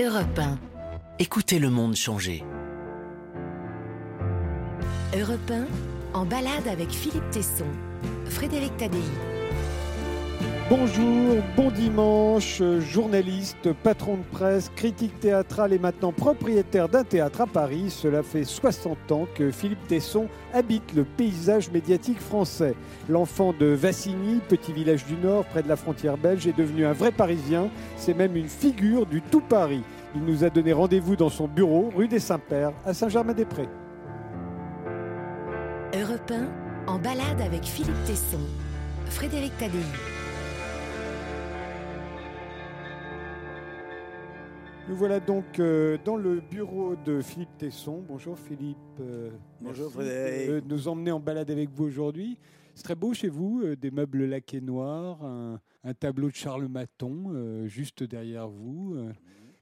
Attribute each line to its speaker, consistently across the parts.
Speaker 1: Europe 1.
Speaker 2: Écoutez le monde changer.
Speaker 1: Europe 1, en balade avec Philippe Tesson. Frédéric Tadei.
Speaker 3: Bonjour, bon dimanche, journaliste, patron de presse, critique théâtral et maintenant propriétaire d'un théâtre à Paris. Cela fait 60 ans que Philippe Tesson habite le paysage médiatique français. L'enfant de Vassigny, petit village du Nord près de la frontière belge, est devenu un vrai Parisien. C'est même une figure du tout Paris. Il nous a donné rendez-vous dans son bureau, rue des Saints-Pères, à Saint-Germain-des-Prés.
Speaker 1: Europe 1, en balade avec Philippe Tesson. Frédéric.
Speaker 3: Nous voilà donc euh, dans le bureau de Philippe Tesson. Bonjour Philippe. euh,
Speaker 4: Bonjour, Frédéric.
Speaker 3: de nous emmener en balade avec vous aujourd'hui. C'est très beau chez vous, euh, des meubles laqués noirs, un, un tableau de Charles Maton juste derrière vous, euh,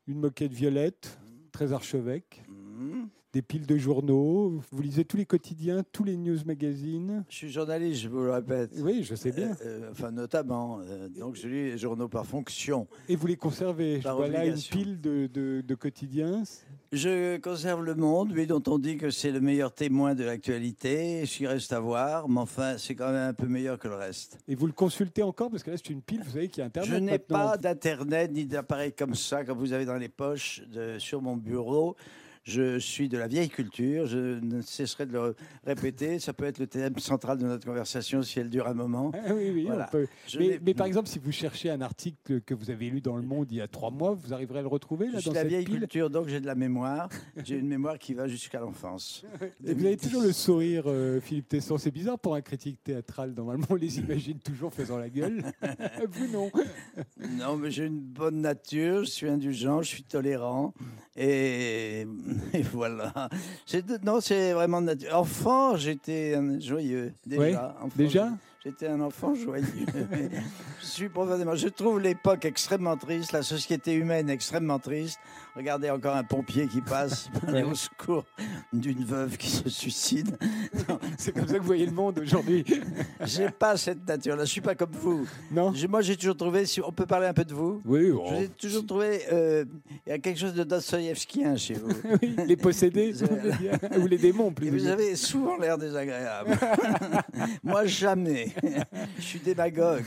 Speaker 3: une moquette violette, très archevêque,
Speaker 4: Mhm.
Speaker 3: Des piles de journaux. Vous lisez tous les quotidiens, tous les news magazines.
Speaker 4: Je suis journaliste, je vous le répète.
Speaker 3: Oui, je sais bien.
Speaker 4: Euh, euh, enfin, notamment. euh, donc, je lis les journaux par fonction.
Speaker 3: Et vous les conservez.
Speaker 4: par
Speaker 3: voilà une pile de, de- de quotidiens.
Speaker 4: Je conserve le monde, lui, dont on dit que c'est le meilleur témoin de l'actualité. Ce qui reste à voir, mais enfin, c'est quand même un peu meilleur que le reste.
Speaker 3: Et vous le consultez encore parce que là c'est une pile, vous savez qu'il y a Internet.
Speaker 4: je n'ai pas d'internet ni d'appareil comme ça, comme vous avez dans les poches de- sur mon bureau. Je suis de la vieille culture, je ne cesserai de le répéter. Ça peut être le thème central de notre conversation si elle dure un moment.
Speaker 3: Ah oui, oui,
Speaker 4: Voilà.
Speaker 3: on peut.
Speaker 4: Je
Speaker 3: Mais, par exemple, si vous cherchez un article que vous avez lu dans Le Monde il y a trois mois, vous arriverez à le retrouver là
Speaker 4: Je suis
Speaker 3: dans
Speaker 4: de la
Speaker 3: cette
Speaker 4: vieille
Speaker 3: pile.
Speaker 4: culture, donc j'ai de la mémoire. J'ai une mémoire qui va jusqu'à l'enfance.
Speaker 3: Et vous avez toujours le sourire, euh, Philippe Tesson. C'est bizarre pour un critique théâtral. Normalement, on les imagine toujours faisant la gueule. vous non.
Speaker 4: Non, mais j'ai une bonne nature, je suis indulgent, je suis tolérant. Et, et voilà. Non, c'est vraiment de nature. Enfant, j'étais un joyeux. Déjà. Enfant,
Speaker 3: Déjà?
Speaker 4: J'étais un enfant joyeux. je suis profondément. Je trouve l'époque extrêmement triste, la société humaine extrêmement triste. Regardez encore un pompier qui passe aller au secours d'une veuve qui se suicide.
Speaker 3: C'est comme ça que vous voyez le monde aujourd'hui.
Speaker 4: J'ai pas cette nature-là. Je suis pas comme vous.
Speaker 3: Non
Speaker 4: J'ai- Moi, j'ai toujours trouvé. Si on peut parler un peu de vous.
Speaker 3: Oui,
Speaker 4: Je
Speaker 3: oh.
Speaker 4: toujours trouvé. euh, Il y a quelque chose de dostoïevskien chez vous.
Speaker 3: Oui, les possédés, ou les démons
Speaker 4: Et
Speaker 3: plus.
Speaker 4: vous avez souvent l'air désagréable. Moi, jamais. Je suis démagogue.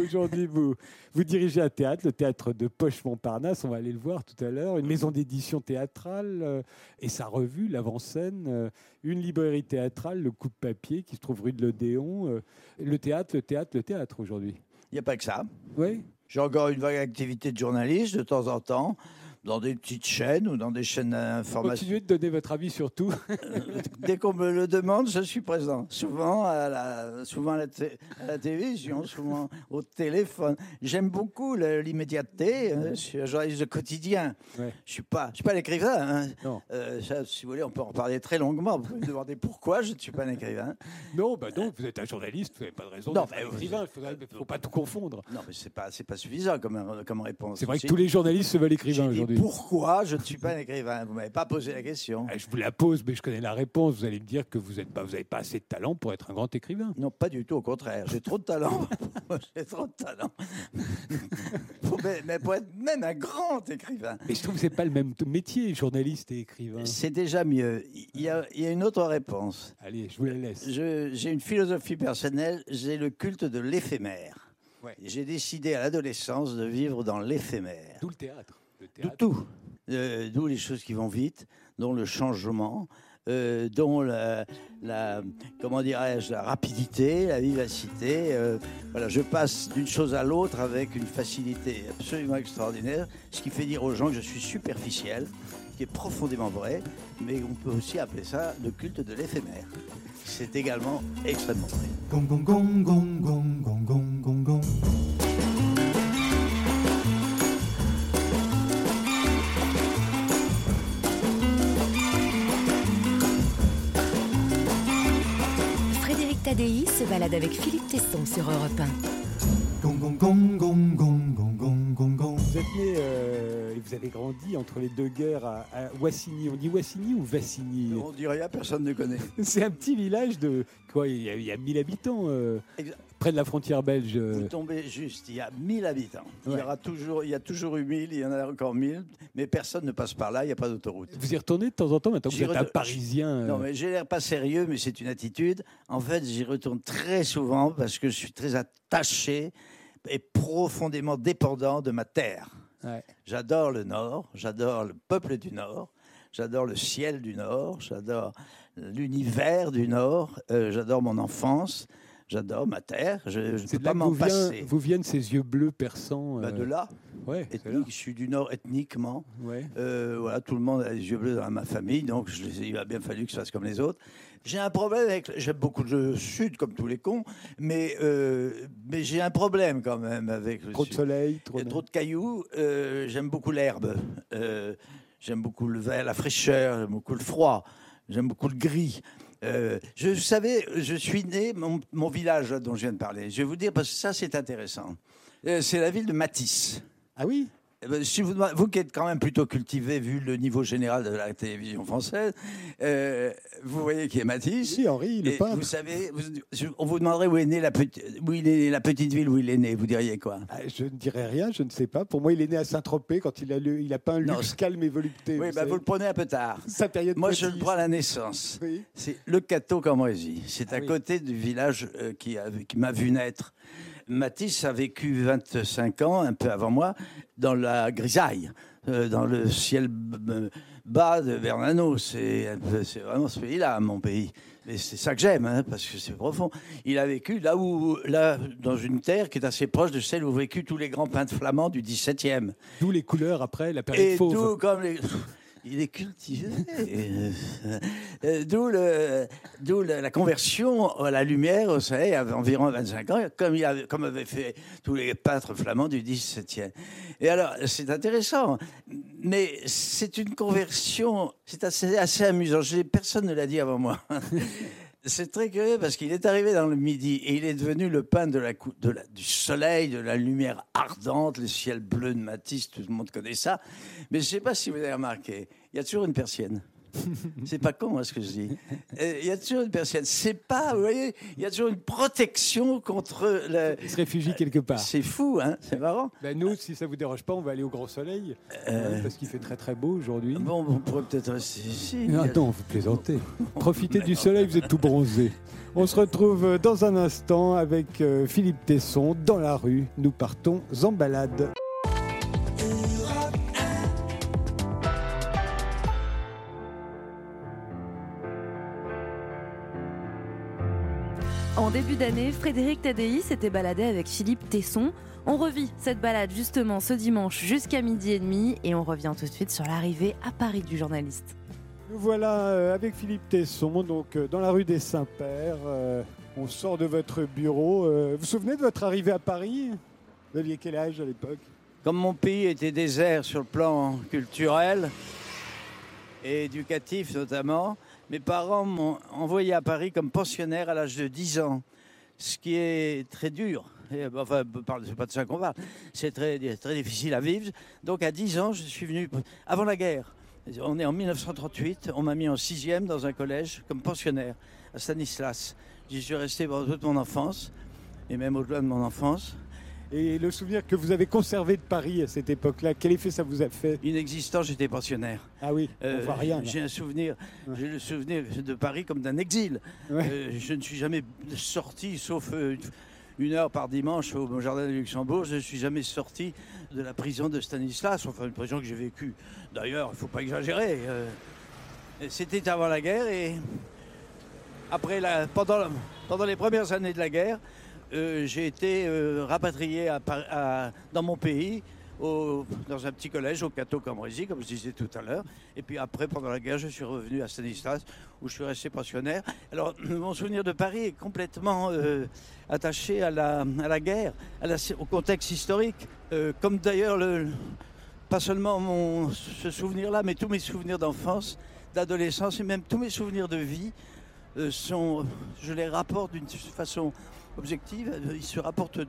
Speaker 3: Aujourd'hui, vous, vous dirigez un théâtre, le théâtre de Poche Montparnasse, on va aller le voir tout à l'heure, une maison d'édition théâtrale euh, et sa revue, l'avant-scène, euh, une librairie théâtrale, le coup de papier qui se trouve rue de l'Odéon, euh, le théâtre, le théâtre, le théâtre aujourd'hui.
Speaker 4: Il n'y a pas que ça.
Speaker 3: Oui,
Speaker 4: J'ai encore une vague activité de journaliste de temps en temps, dans des petites chaînes ou dans des chaînes d'information.
Speaker 3: continuez de donner votre avis sur tout.
Speaker 4: Dès qu'on me le demande, je suis présent. Souvent à la, souvent à la, té- à la télévision, souvent au téléphone. J'aime beaucoup l'immédiateté. Je suis un journaliste de quotidien.
Speaker 3: Ouais.
Speaker 4: Je suis pas, je suis pas l'écrivain. hein. Euh, si vous voulez, on peut en parler très longuement. Vous pouvez me demander pourquoi je ne suis pas un écrivain.
Speaker 3: Non, bah non, vous êtes un journaliste, vous n'avez pas de raison
Speaker 4: Non,
Speaker 3: d'être
Speaker 4: mais
Speaker 3: un écrivain, il ne faut pas tout confondre.
Speaker 4: Non, mais c'est pas, c'est pas suffisant comme, comme réponse.
Speaker 3: C'est vrai que tous les journalistes se veulent écrivains
Speaker 4: dit pourquoi je ne suis pas un écrivain? Vous m'avez pas posé la question.
Speaker 3: Ah, Je vous la pose, mais je connais la réponse. Vous allez me dire que vous n'avez pas, vous avez pas assez de talent pour être un grand écrivain.
Speaker 4: Non, pas du tout, au contraire. J'ai trop de talent. J'ai trop de talent. Pour- mais, pour être même un grand écrivain,
Speaker 3: Mais je trouve que c'est pas le même métier, journaliste et écrivain.
Speaker 4: c'est déjà mieux. Il y, a, il y a une autre réponse.
Speaker 3: Allez, je vous la laisse.
Speaker 4: J'ai une philosophie personnelle, j'ai le culte de l'éphémère.
Speaker 3: Ouais.
Speaker 4: J'ai décidé à l'adolescence de vivre dans l'éphémère.
Speaker 3: D'où le théâtre.
Speaker 4: De tout. Euh, D'où les choses qui vont vite, dont le changement, euh, dont la, la- comment dirais-je, la rapidité, la vivacité. euh, voilà, je passe d'une chose à l'autre avec une facilité absolument extraordinaire, ce qui fait dire aux gens que je suis superficiel, qui est profondément vrai, mais on peut aussi appeler ça le culte de l'éphémère. C'est également extrêmement vrai.
Speaker 5: Gong gong gong
Speaker 1: balade avec Philippe Tesson sur Europe 1.
Speaker 5: Gong, gong, gong,
Speaker 3: vous êtes né euh, et vous avez grandi entre les deux guerres à, à Wassigny. On dit Wassigny ou Vassigny?
Speaker 4: On dit rien, personne ne connaît.
Speaker 3: C'est un petit village de quoi Il y a, il y a 1000 habitants. Euh près de la frontière belge. euh,
Speaker 4: Vous tombez juste, il y a 1000 habitants. Il, y aura toujours, il y a toujours eu 1000, il y en a encore 1000, mais personne ne passe par là, il n'y a pas d'autoroute.
Speaker 3: Vous y retournez de temps en temps maintenant que vous êtes un Parisien. euh,
Speaker 4: Non, mais j'ai l'air pas sérieux, mais c'est une attitude. En fait, j'y retourne très souvent parce que je suis très attaché et profondément dépendant de ma terre.
Speaker 3: ouais.
Speaker 4: J'adore le Nord, j'adore le peuple du Nord, j'adore le ciel du Nord, j'adore l'univers du Nord, euh, j'adore mon enfance, j'adore ma terre. Je ne peux pas m'en passer.
Speaker 3: vous viennent ces yeux bleus perçants.
Speaker 4: Bah,
Speaker 3: euh,
Speaker 4: de là,
Speaker 3: ouais, c'est là.
Speaker 4: ethnique, je suis du Nord ethniquement.
Speaker 3: Ouais.
Speaker 4: Euh, voilà, tout le monde a les yeux bleus dans ma famille, donc je il a bien fallu que je fasse comme les autres. J'ai un problème avec. J'aime beaucoup le Sud, comme tous les cons, mais, euh, mais j'ai un problème quand même avec le
Speaker 3: Trop de soleil,
Speaker 4: Il
Speaker 3: trop de...
Speaker 4: trop de cailloux. euh, j'aime beaucoup l'herbe. j'aime beaucoup le vert, la fraîcheur. J'aime beaucoup le froid. J'aime beaucoup le gris. Euh, je vous savez, je suis né, mon, mon village dont je viens de parler. Je vais vous dire, parce que ça, c'est intéressant. Euh, c'est la ville de Matisse.
Speaker 3: Ah oui?
Speaker 4: Si vous, vous qui êtes quand même plutôt cultivé, vu le niveau général de la télévision française, euh, vous voyez qui est Matisse.
Speaker 3: Si, Henri, le
Speaker 4: Et
Speaker 3: peintre.
Speaker 4: vous savez, vous- je- on vous demanderait où est née la, petite- où il est, la petite ville où il est né. Vous diriez quoi?
Speaker 3: Ah, je ne dirais rien, je ne sais pas. Pour moi, il est né à Saint-Tropez quand il a, le- il a peint
Speaker 4: Non,
Speaker 3: Luxe calme et volupté.
Speaker 4: Oui,
Speaker 3: vous
Speaker 4: bah, vous le prenez un peu tard.
Speaker 3: Sa période
Speaker 4: Moi, je le prends à la naissance.
Speaker 3: Oui.
Speaker 4: C'est le Cateau Cambrésis. C'est
Speaker 3: Ah
Speaker 4: à
Speaker 3: oui.
Speaker 4: côté du village euh, qui m'a vu naître. Matisse a vécu 25 ans, un peu avant moi, dans la grisaille, euh, dans le ciel b- bas de Bernano. C'est vraiment ce pays-là, mon pays. Mais c'est ça que j'aime, hein, parce que c'est profond. Il a vécu là où, là, dans une terre qui est assez proche de celle où vécu tous les grands peintres flamands du XVIIe.
Speaker 3: D'où les couleurs après, la période
Speaker 4: Et
Speaker 3: fauve.
Speaker 4: tout comme les. Il est cultivé. Euh, D'où la conversion à la lumière au soleil à environ 25 ans, comme, il avait, comme avaient fait tous les peintres flamands du XVIIe. Et alors, c'est intéressant, mais c'est une conversion, c'est assez, amusant. Personne ne l'a dit avant moi. C'est très curieux parce qu'il est arrivé dans le midi et il est devenu le pain du soleil, de la lumière ardente, le ciel bleu de Matisse, tout le monde connaît ça. Mais je ne sais pas si vous avez remarqué, il y a toujours une persienne. C'est pas con, hein, ce que je dis. Euh, Il y a toujours une persienne. C'est pas, vous voyez, il y a toujours une protection contre le.
Speaker 3: Il se réfugie quelque part.
Speaker 4: C'est fou, hein C'est marrant.
Speaker 3: Ben, nous, si ça vous dérange pas, on va aller au grand soleil.
Speaker 4: Euh,
Speaker 3: Ouais, parce qu'il fait très très beau aujourd'hui.
Speaker 4: Bon, on pourrait peut-être rester ici.
Speaker 3: Non, vous plaisantez. Profitez du soleil, vous êtes tout bronzé. On se retrouve dans un instant avec euh, Philippe Tesson dans la rue. Nous partons en balade.
Speaker 6: En début d'année, Frédéric Tadei s'était baladé avec Philippe Tesson. On revit cette balade justement ce dimanche jusqu'à midi et demi et on revient tout de suite sur l'arrivée à Paris du journaliste.
Speaker 3: Nous voilà euh, avec Philippe Tesson, donc euh, dans la rue des Saints-Pères. Euh, on sort de votre bureau. Vous vous souvenez de votre arrivée à Paris? Vous aviez quel âge à l'époque?
Speaker 4: Comme mon pays était désert sur le plan culturel et éducatif notamment, mes parents m'ont envoyé à Paris comme pensionnaire à l'âge de 10 ans, ce qui est très dur. Et, enfin, c'est pas de ça qu'on parle. C'est très, très difficile à vivre. Donc à 10 ans, je suis venu avant la guerre. On est en 1938, on m'a mis en sixième dans un collège comme pensionnaire à Stanislas. J'y suis resté pendant toute mon enfance et même au-delà de mon enfance.
Speaker 3: Et le souvenir que vous avez conservé de Paris à cette époque-là, quel effet ça vous a fait
Speaker 4: Inexistant, j'étais pensionnaire.
Speaker 3: Ah oui,
Speaker 4: Euh,
Speaker 3: on voit rien.
Speaker 4: J'ai un souvenir,
Speaker 3: Ouais.
Speaker 4: j'ai le souvenir de Paris comme d'un exil.
Speaker 3: Ouais.
Speaker 4: Euh, je ne suis jamais sorti, sauf euh, une heure par dimanche au jardin de Luxembourg. Je ne suis jamais sorti de la prison de Stanislas, enfin une prison que j'ai vécue. D'ailleurs, il ne faut pas exagérer. euh, C'était avant la guerre et après la, pendant, la- pendant les premières années de la guerre, euh, j'ai été euh, rapatrié dans mon pays, dans un petit collège au Cateau Cambrésis, comme je disais tout à l'heure. Et puis après, pendant la guerre, je suis revenu à Stanislas, où je suis resté pensionnaire. Alors, mon souvenir de Paris est complètement euh, attaché à la, guerre, au contexte historique, comme d'ailleurs le, pas seulement ce souvenir-là, mais tous mes souvenirs d'enfance, d'adolescence et même tous mes souvenirs de vie sont, je les rapporte d'une façon objective, ils se rapportent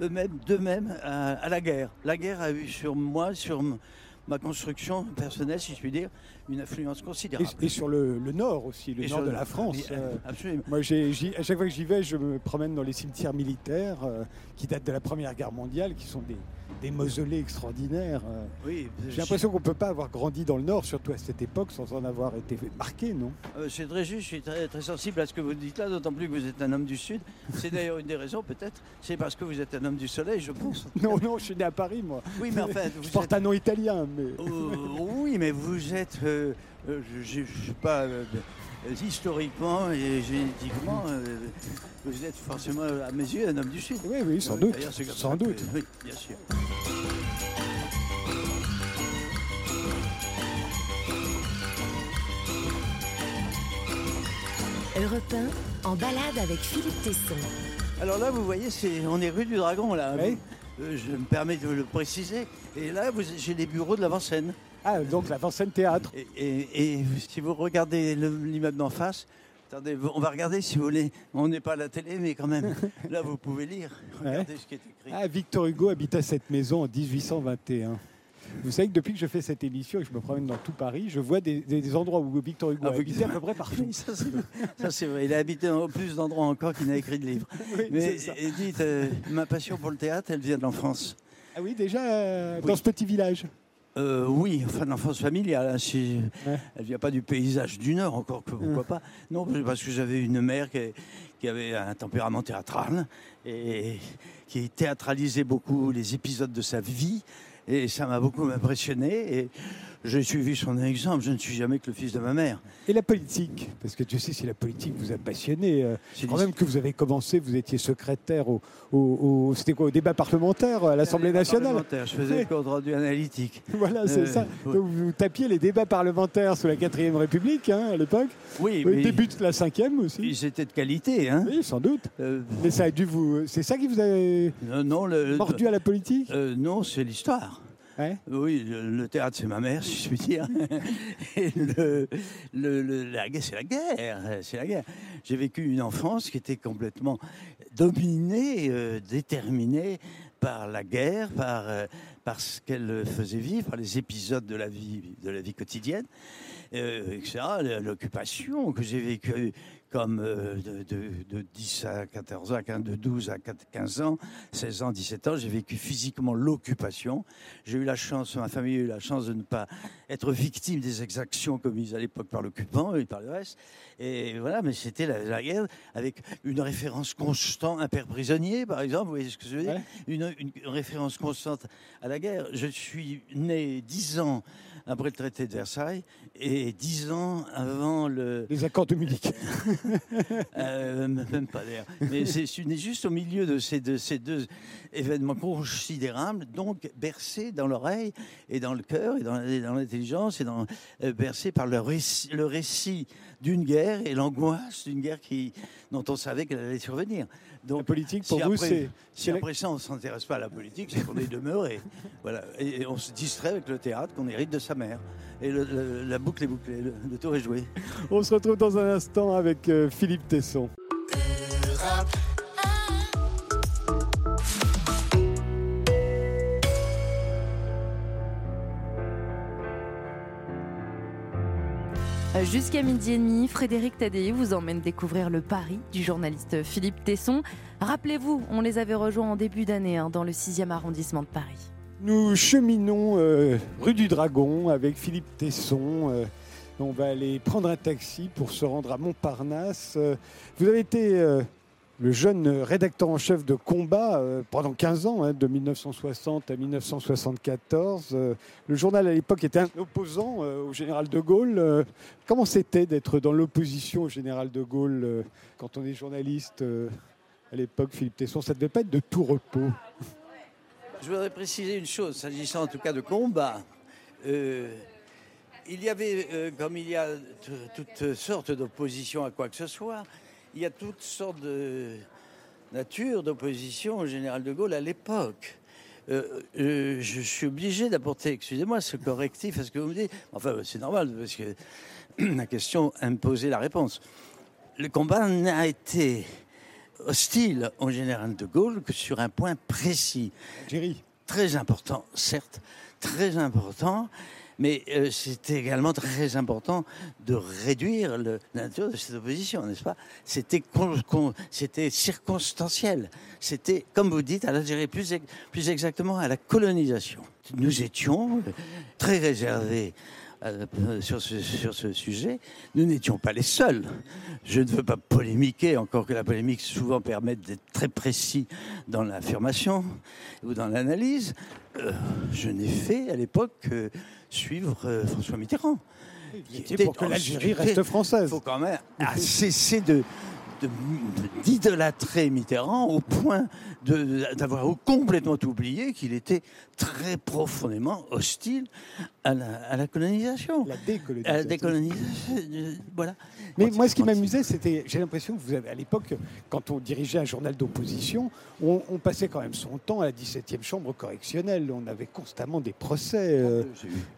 Speaker 4: eux-mêmes, d'eux-mêmes à, à la guerre. La guerre a eu sur moi, sur ma construction personnelle, si je puis dire, une influence considérable.
Speaker 3: Et, et sur le, le nord aussi, le
Speaker 4: Et
Speaker 3: nord de
Speaker 4: le-
Speaker 3: la France. euh,
Speaker 4: Absolument.
Speaker 3: Moi, à chaque fois que j'y vais, je me promène dans les cimetières militaires euh, qui datent de la Première Guerre mondiale, qui sont des, des mausolées extraordinaires. euh.
Speaker 4: Oui,
Speaker 3: J'ai l'impression qu'on ne peut pas avoir grandi dans le Nord, surtout à cette époque, sans en avoir été marqué, non?
Speaker 4: Euh, C'est très juste, je suis très, très sensible à ce que vous dites là, d'autant plus que vous êtes un homme du Sud. C'est d'ailleurs une des raisons, peut-être. C'est parce que vous êtes un homme du soleil, je pense.
Speaker 3: Non, non, je suis né à Paris, moi.
Speaker 4: Oui, mais enfin,
Speaker 3: Je
Speaker 4: vous
Speaker 3: porte
Speaker 4: êtes...
Speaker 3: un nom italien, mais...
Speaker 4: Euh, oui, mais vous êtes, euh, euh, je ne sais pas, euh, euh, historiquement et génétiquement, euh, vous êtes forcément, à mes yeux, un homme du Sud.
Speaker 3: Oui, oui, sans doute. Sans
Speaker 4: que-
Speaker 3: doute.
Speaker 4: oui, bien sûr.
Speaker 1: Europe 1, en balade avec Philippe Tesson.
Speaker 4: Alors là, vous voyez, c'est, on est rue du Dragon, là.
Speaker 3: Oui.
Speaker 4: Euh, je me permets de le préciser. Et là, vous- j'ai les bureaux de l'avant-scène.
Speaker 3: Ah, donc la Vincennes Théâtre.
Speaker 4: Et, et- et si vous regardez le- l'immeuble d'en face, attendez, on va regarder si vous voulez. On n'est pas à la télé, mais quand même, là, vous pouvez lire. Regardez ce qui est écrit.
Speaker 3: Ah, Victor Hugo habitait cette maison en 1821. Vous savez que depuis que je fais cette émission et que je me promène dans tout Paris, je vois des, des- des endroits où Victor Hugo
Speaker 4: Ah, vous-
Speaker 3: habitait à peu près partout.
Speaker 4: Ça c'est vrai. Il a habité dans plus d'endroits encore qu'il n'a écrit de livres.
Speaker 3: Oui,
Speaker 4: Mais et dites, euh, ma passion pour le théâtre, elle vient de l'enfance.
Speaker 3: Ah oui, déjà euh,
Speaker 4: Oui.
Speaker 3: dans ce petit village.
Speaker 4: Euh, oui, enfin l'enfance familiale. hein, si-
Speaker 3: Ouais.
Speaker 4: Elle vient pas du paysage du Nord, encore que pourquoi pas. Non, parce que j'avais une mère qui, qui avait un tempérament théâtral et qui théâtralisait beaucoup les épisodes de sa vie. Et ça m'a beaucoup impressionné. Et j'ai suivi son exemple. Je ne suis jamais que le fils de ma mère.
Speaker 3: Et la politique Parce que tu sais, si la politique vous a passionné, euh, quand même que vous avez commencé, vous étiez secrétaire au, au- au- c'était quoi, au débat parlementaire à l'Assemblée nationale.
Speaker 4: Parlementaire, Je faisais le compte rendu analytique.
Speaker 3: Voilà, c'est
Speaker 4: Euh,
Speaker 3: ça.
Speaker 4: ouais.
Speaker 3: Donc vous tapiez les débats parlementaires sous la 4ème République hein, à l'époque.
Speaker 4: Oui, mais
Speaker 3: début de la 5ème aussi.
Speaker 4: ils étaient de qualité. Hein.
Speaker 3: Oui, sans doute.
Speaker 4: Euh,
Speaker 3: Mais ça a dû vous. C'est ça qui vous a
Speaker 4: non, non, le,
Speaker 3: mordu à la politique?
Speaker 4: Euh, non, c'est l'histoire.
Speaker 3: Ouais.
Speaker 4: Oui, le, le théâtre, c'est ma mère, si je puis dire. Et le, la guerre, c'est la guerre. C'est la guerre. J'ai vécu une enfance qui était complètement dominée, euh, déterminée par la guerre, par, euh, par ce qu'elle faisait vivre, par les épisodes de la vie, de la vie quotidienne, euh, etc. L'occupation que j'ai vécue comme euh, de, de- de 10 à 14 ans, de 12 à 15 ans, 16 ans, 17 ans, j'ai vécu physiquement l'occupation. J'ai eu la chance, ma famille a eu la chance de ne pas être victime des exactions commises à l'époque par l'occupant et par le reste. Et voilà, mais c'était la, la guerre avec une référence constante, un père prisonnier, par exemple, vous voyez ce que je veux dire?
Speaker 3: Ouais.
Speaker 4: une, une référence constante à la guerre. Je suis né dix ans après le traité de Versailles et dix ans avant le...
Speaker 3: Les accords de Munich.
Speaker 4: Euh, même pas d'ailleurs. Mais c'est- juste au milieu de ces, deux, ces deux événements considérables, donc bercé dans l'oreille et dans le cœur et dans, l'intelligence et dans, euh, bercé par le récit, le récit d'une guerre et l'angoisse d'une guerre qui, dont on savait qu'elle allait survenir. Donc,
Speaker 3: La politique, pour
Speaker 4: si
Speaker 3: vous,
Speaker 4: après-
Speaker 3: c'est.
Speaker 4: si après ça, on ne s'intéresse pas à la politique, c'est qu'on est demeuré. voilà. Et, et on se distrait avec le théâtre qu'on hérite de sa mère. Et le- le- la boucle est bouclée, le, le tour est joué.
Speaker 3: On se retrouve dans un instant avec euh, Philippe Tesson.
Speaker 6: Jusqu'à midi et demi, Frédéric Tadei vous emmène découvrir le Paris du journaliste Philippe Tesson. Rappelez-vous, on les avait rejoints en début d'année hein, dans le 6e arrondissement de Paris.
Speaker 3: Nous cheminons euh, rue du Dragon avec Philippe Tesson. euh, on va aller prendre un taxi pour se rendre à Montparnasse. Euh, vous avez été le jeune rédacteur en chef de Combat euh, pendant 15 ans, hein, de 1960 à 1974. Euh, le journal à l'époque était un opposant euh, au général de Gaulle. Comment c'était d'être dans l'opposition au général de Gaulle quand on est journaliste à l'époque, Philippe Tesson? Ça ne devait pas être de tout repos.
Speaker 4: Je voudrais préciser une chose, s'agissant en tout cas de combat. Il y avait, comme il y a toutes sortes d'oppositions à quoi que ce soit, il y a toutes sortes de natures d'opposition au général de Gaulle à l'époque. Euh, euh, je suis obligé d'apporter, excusez-moi, ce correctif à ce que vous me dites. Enfin, c'est normal, parce que la question imposait la réponse. Le combat n'a été hostile au général de Gaulle que sur un point précis très important, certes, très important. Mais euh, c'était également très important de réduire la nature de cette opposition, n'est-ce pas? C'était con- con- c'était circonstanciel. C'était, comme vous dites, à l'Algérie, plus, plus exactement à la colonisation. Nous étions euh, très réservés euh, sur, ce, sur ce sujet. Nous n'étions pas les seuls. Je ne veux pas polémiquer, encore que la polémique souvent permette d'être très précis dans l'affirmation ou dans l'analyse. Euh, je n'ai fait à l'époque que suivre euh, François Mitterrand.
Speaker 3: Vous étiez pour que l'Algérie reste française.
Speaker 4: Il faut quand même cesser de d'idolâtrer Mitterrand au point d'avoir complètement oublié qu'il était très profondément hostile à la, à la colonisation.
Speaker 3: La
Speaker 4: À la
Speaker 3: décolonisation.
Speaker 4: décolonisation, euh, voilà.
Speaker 3: Mais
Speaker 4: Quand-
Speaker 3: moi, ce qui m'amusait, c'était, j'ai l'impression que vous avez, à l'époque, quand on dirigeait un journal d'opposition, on, on passait quand même son temps à la 17e chambre correctionnelle. On avait constamment des procès. euh,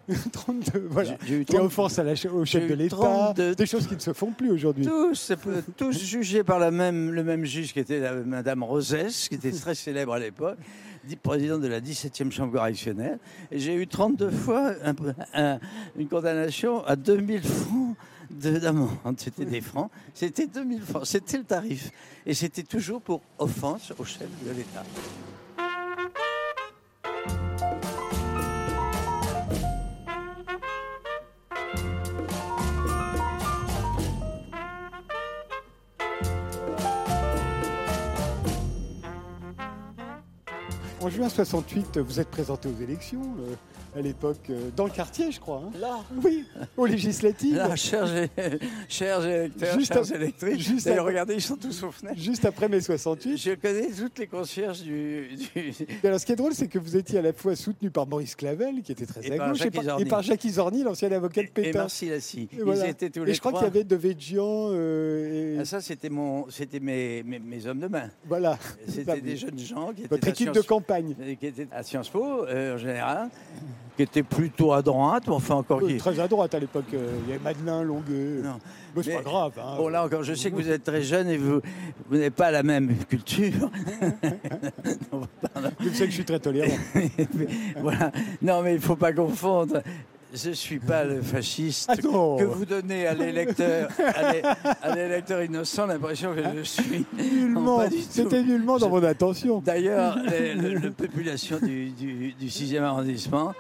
Speaker 4: J'ai eu-
Speaker 3: 32, voilà.
Speaker 4: j'ai- eu
Speaker 3: Des
Speaker 4: 30
Speaker 3: offenses à la che- au chef de l'État,
Speaker 4: 32
Speaker 3: des choses qui ne se font plus aujourd'hui.
Speaker 4: Tous, euh, tous jugés par la même, le même juge qui était la, Madame Rosès, qui était très célèbre à l'époque, présidente de la 17e chambre correctionnelle. Et j'ai eu 32 fois un- un- une condamnation à 2000 francs de- d'amende. C'était des francs. C'était 2000 francs. C'était le tarif. Et c'était toujours pour offense au chef de l'État.
Speaker 3: En juin 68, vous êtes présenté aux élections, euh, à l'époque, euh, dans le quartier, je crois. hein.
Speaker 4: Là,
Speaker 3: Oui, aux législatives.
Speaker 4: là chers, chers électeurs,
Speaker 3: Juste
Speaker 4: chers électrices,
Speaker 3: juste à-
Speaker 4: regardez, ils sont tous aux fenêtres.
Speaker 3: Juste après mai 68.
Speaker 4: Je connais toutes les concierges du, du-
Speaker 3: Et alors, ce qui est drôle, c'est que vous étiez à la fois soutenu par Maurice Clavel, qui était très
Speaker 4: Et
Speaker 3: à
Speaker 4: par
Speaker 3: gauche, et par, et par Jacques Isorni, l'ancien avocat de
Speaker 4: et
Speaker 3: Pétain.
Speaker 4: Marcy Lassie.
Speaker 3: Et
Speaker 4: Ils
Speaker 3: voilà.
Speaker 4: étaient tous
Speaker 3: Et
Speaker 4: les
Speaker 3: je crois qu'il y avait Devedjian. Euh, et...
Speaker 4: Ah, ça, c'était mes, mes, mes hommes de main.
Speaker 3: Voilà.
Speaker 4: C'était des jeunes gens qui étaient
Speaker 3: Votre équipe de campagne.
Speaker 4: Qui étaient à Sciences Po euh, en général, qui étaient plutôt à droite, mais enfin encore qui.
Speaker 3: Très à droite à l'époque. euh, Il y avait Madelin, Longueux.
Speaker 4: Non.
Speaker 3: Mais c'est pas grave. hein.
Speaker 4: Bon là encore, je sais que vous êtes très jeune et vous, vous n'avez pas la même culture. Non, pardon.
Speaker 3: Je sais que je suis très tolérant.
Speaker 4: Mais voilà. Non, mais il ne faut pas confondre. Je ne suis pas le fasciste
Speaker 3: Ah
Speaker 4: que vous donnez à l'électeur, à l'é- à l'électeur innocent l'impression que je suis.
Speaker 3: Nullement. C'était nullement dans mon intention.
Speaker 4: D'ailleurs, la population du, du, du 6e arrondissement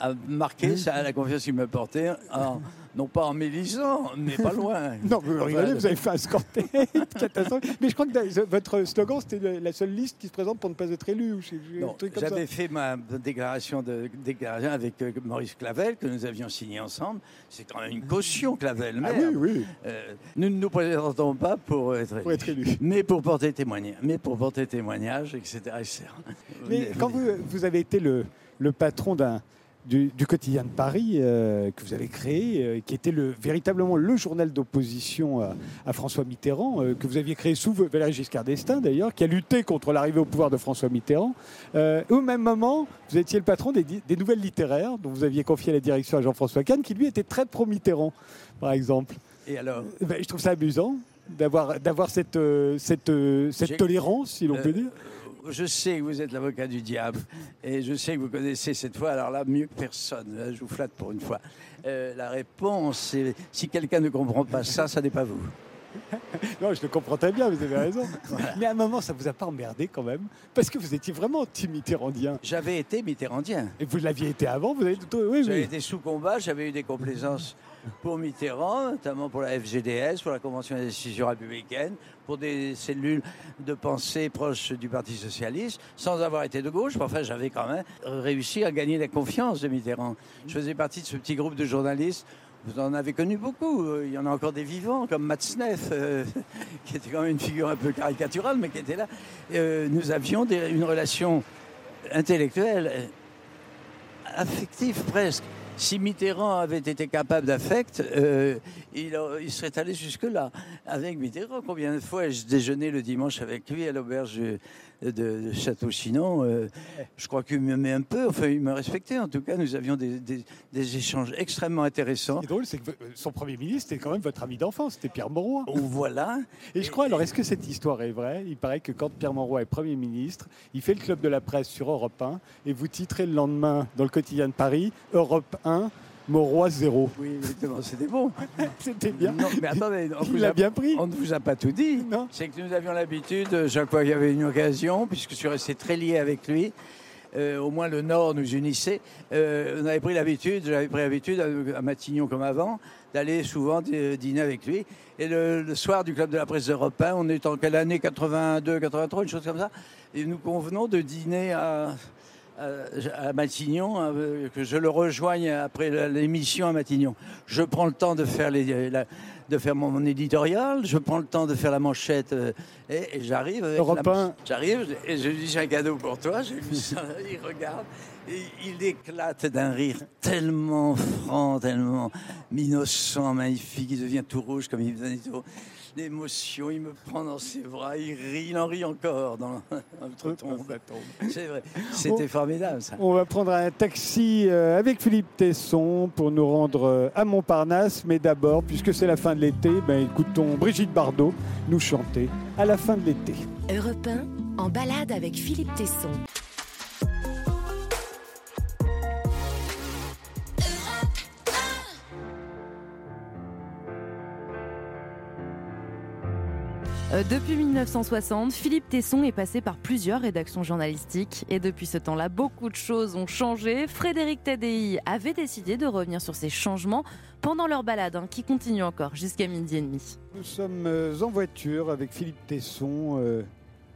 Speaker 4: a marqué ça, la confiance qu'il m'a portée, en- non pas en m'élisant, mais pas loin.
Speaker 3: Non, vous rigolez, vous avez fait un catastrophique. Mais je crois que votre slogan, c'était la seule liste qui se présente pour ne pas être élu.
Speaker 4: J'avais fait ma déclaration, de, déclaration avec euh, Maurice Clavel, que nous avions signé ensemble. C'est quand même une caution, Clavel.
Speaker 3: Ah oui, oui,
Speaker 4: Euh, nous ne nous présentons pas pour être,
Speaker 3: pour être élu.
Speaker 4: mais pour porter témoignage, mais pour porter témoignage, etc. etc.
Speaker 3: Mais quand vous, vous avez été le, le patron d'un du, du quotidien de Paris euh, que vous avez créé, euh, qui était le, véritablement le journal d'opposition à, à François Mitterrand, euh, que vous aviez créé sous Valéry Giscard d'Estaing d'ailleurs, qui a lutté contre l'arrivée au pouvoir de François Mitterrand. Euh, au même moment, vous étiez le patron des, des nouvelles littéraires, dont vous aviez confié la direction à Jean-François Kahn, qui lui était très pro-Mitterrand, par exemple.
Speaker 4: Et alors?
Speaker 3: Ben, je trouve ça amusant d'avoir cette, euh, cette, euh, cette
Speaker 4: J'ai-
Speaker 3: tolérance, si l'on
Speaker 4: Euh,
Speaker 3: peut dire.
Speaker 4: Je sais que vous êtes l'avocat du diable et je sais que vous connaissez cette fois, alors là, mieux que personne. Là, je vous flatte pour une fois. Euh, la réponse, c'est si quelqu'un ne comprend pas ça, ça n'est pas vous.
Speaker 3: Non, je le comprends très bien, vous avez raison. Mais à un moment, ça vous a pas emmerdé quand même Parce que vous étiez vraiment anti-mitterrandien.
Speaker 4: J'avais été mitterrandien.
Speaker 3: Et vous l'aviez été avant, vous avez... Oui,
Speaker 4: J'avais
Speaker 3: oui.
Speaker 4: été sous combat, j'avais eu des complaisances pour Mitterrand, notamment pour la FGDS, pour la Convention des décisions républicaines, pour des cellules de pensée proches du Parti socialiste, sans avoir été de gauche. Enfin, j'avais quand même réussi à gagner la confiance de Mitterrand. Je faisais partie de ce petit groupe de journalistes. Vous en avez connu beaucoup. Il y en a encore des vivants, comme Matzneff, euh, qui était quand même une figure un peu caricaturale, mais qui était là. Euh, nous avions une relation intellectuelle affectif presque. Si Mitterrand avait été capable d'affect, euh, il, serait allé jusque-là. Avec Mitterrand, combien de fois ai-je déjeuné le dimanche avec lui à l'auberge de, Château-Chinon. euh, je crois qu'il m'aimait un peu, enfin il me respectait en tout cas. Nous avions des, des- des échanges extrêmement intéressants.
Speaker 3: Ce qui est drôle, c'est que son Premier ministre était quand même votre ami d'enfance, c'était Pierre Mauroy.
Speaker 4: Où voilà,
Speaker 3: Et je crois, alors, est-ce que cette histoire est vraie? Il paraît que quand Pierre Mauroy est Premier ministre, il fait le club de la presse sur Europe 1 et vous titrez le lendemain dans le quotidien de Paris Europe 1, Mauroy 0.
Speaker 4: oui, exactement, c'était bon.
Speaker 3: C'était bien.
Speaker 4: Non, mais attendez, on
Speaker 3: Il
Speaker 4: vous
Speaker 3: l'a
Speaker 4: a-
Speaker 3: bien pris.
Speaker 4: on ne vous a pas tout dit.
Speaker 3: Non.
Speaker 4: C'est que nous avions l'habitude, euh, chaque fois qu'il y avait une occasion, puisque je suis resté très lié avec lui, euh, au moins le Nord nous unissait, euh, on avait pris l'habitude, j'avais pris l'habitude à, à Matignon comme avant, d'aller souvent dî- dîner avec lui. Et le, le soir du Club de la Presse d'Europe 1, on est en quelle année? 82, 83, une chose comme ça, et nous convenons de dîner à, à, à Matignon, euh, que je le rejoigne après l'émission à Matignon. Je prends le temps de faire, les, la- de faire mon, éditorial, je prends le temps de faire la manchette euh, et, et j'arrive. J'arrive et je lui dis j'ai un cadeau pour toi. Ça, il regarde. Il éclate d'un rire tellement franc, tellement innocent, magnifique. Il devient tout rouge comme il faisait tout. L'émotion, il me prend dans ses bras, il rit, il en rit encore dans notre tombe. C'est vrai, c'était formidable ça.
Speaker 3: On va prendre un taxi euh, avec Philippe Tesson pour nous rendre euh, à Montparnasse. Mais d'abord, puisque c'est la fin de l'été, ben, écoutons Brigitte Bardot nous chanter à la fin de l'été.
Speaker 1: Europe 1, en balade avec Philippe Tesson.
Speaker 6: Depuis 1960, Philippe Tesson est passé par plusieurs rédactions journalistiques et depuis ce temps-là, beaucoup de choses ont changé. Frédéric Tadei avait décidé de revenir sur ces changements pendant leur balade, hein, qui continue encore jusqu'à midi et demi.
Speaker 3: Nous sommes euh, en voiture avec Philippe Tesson, euh,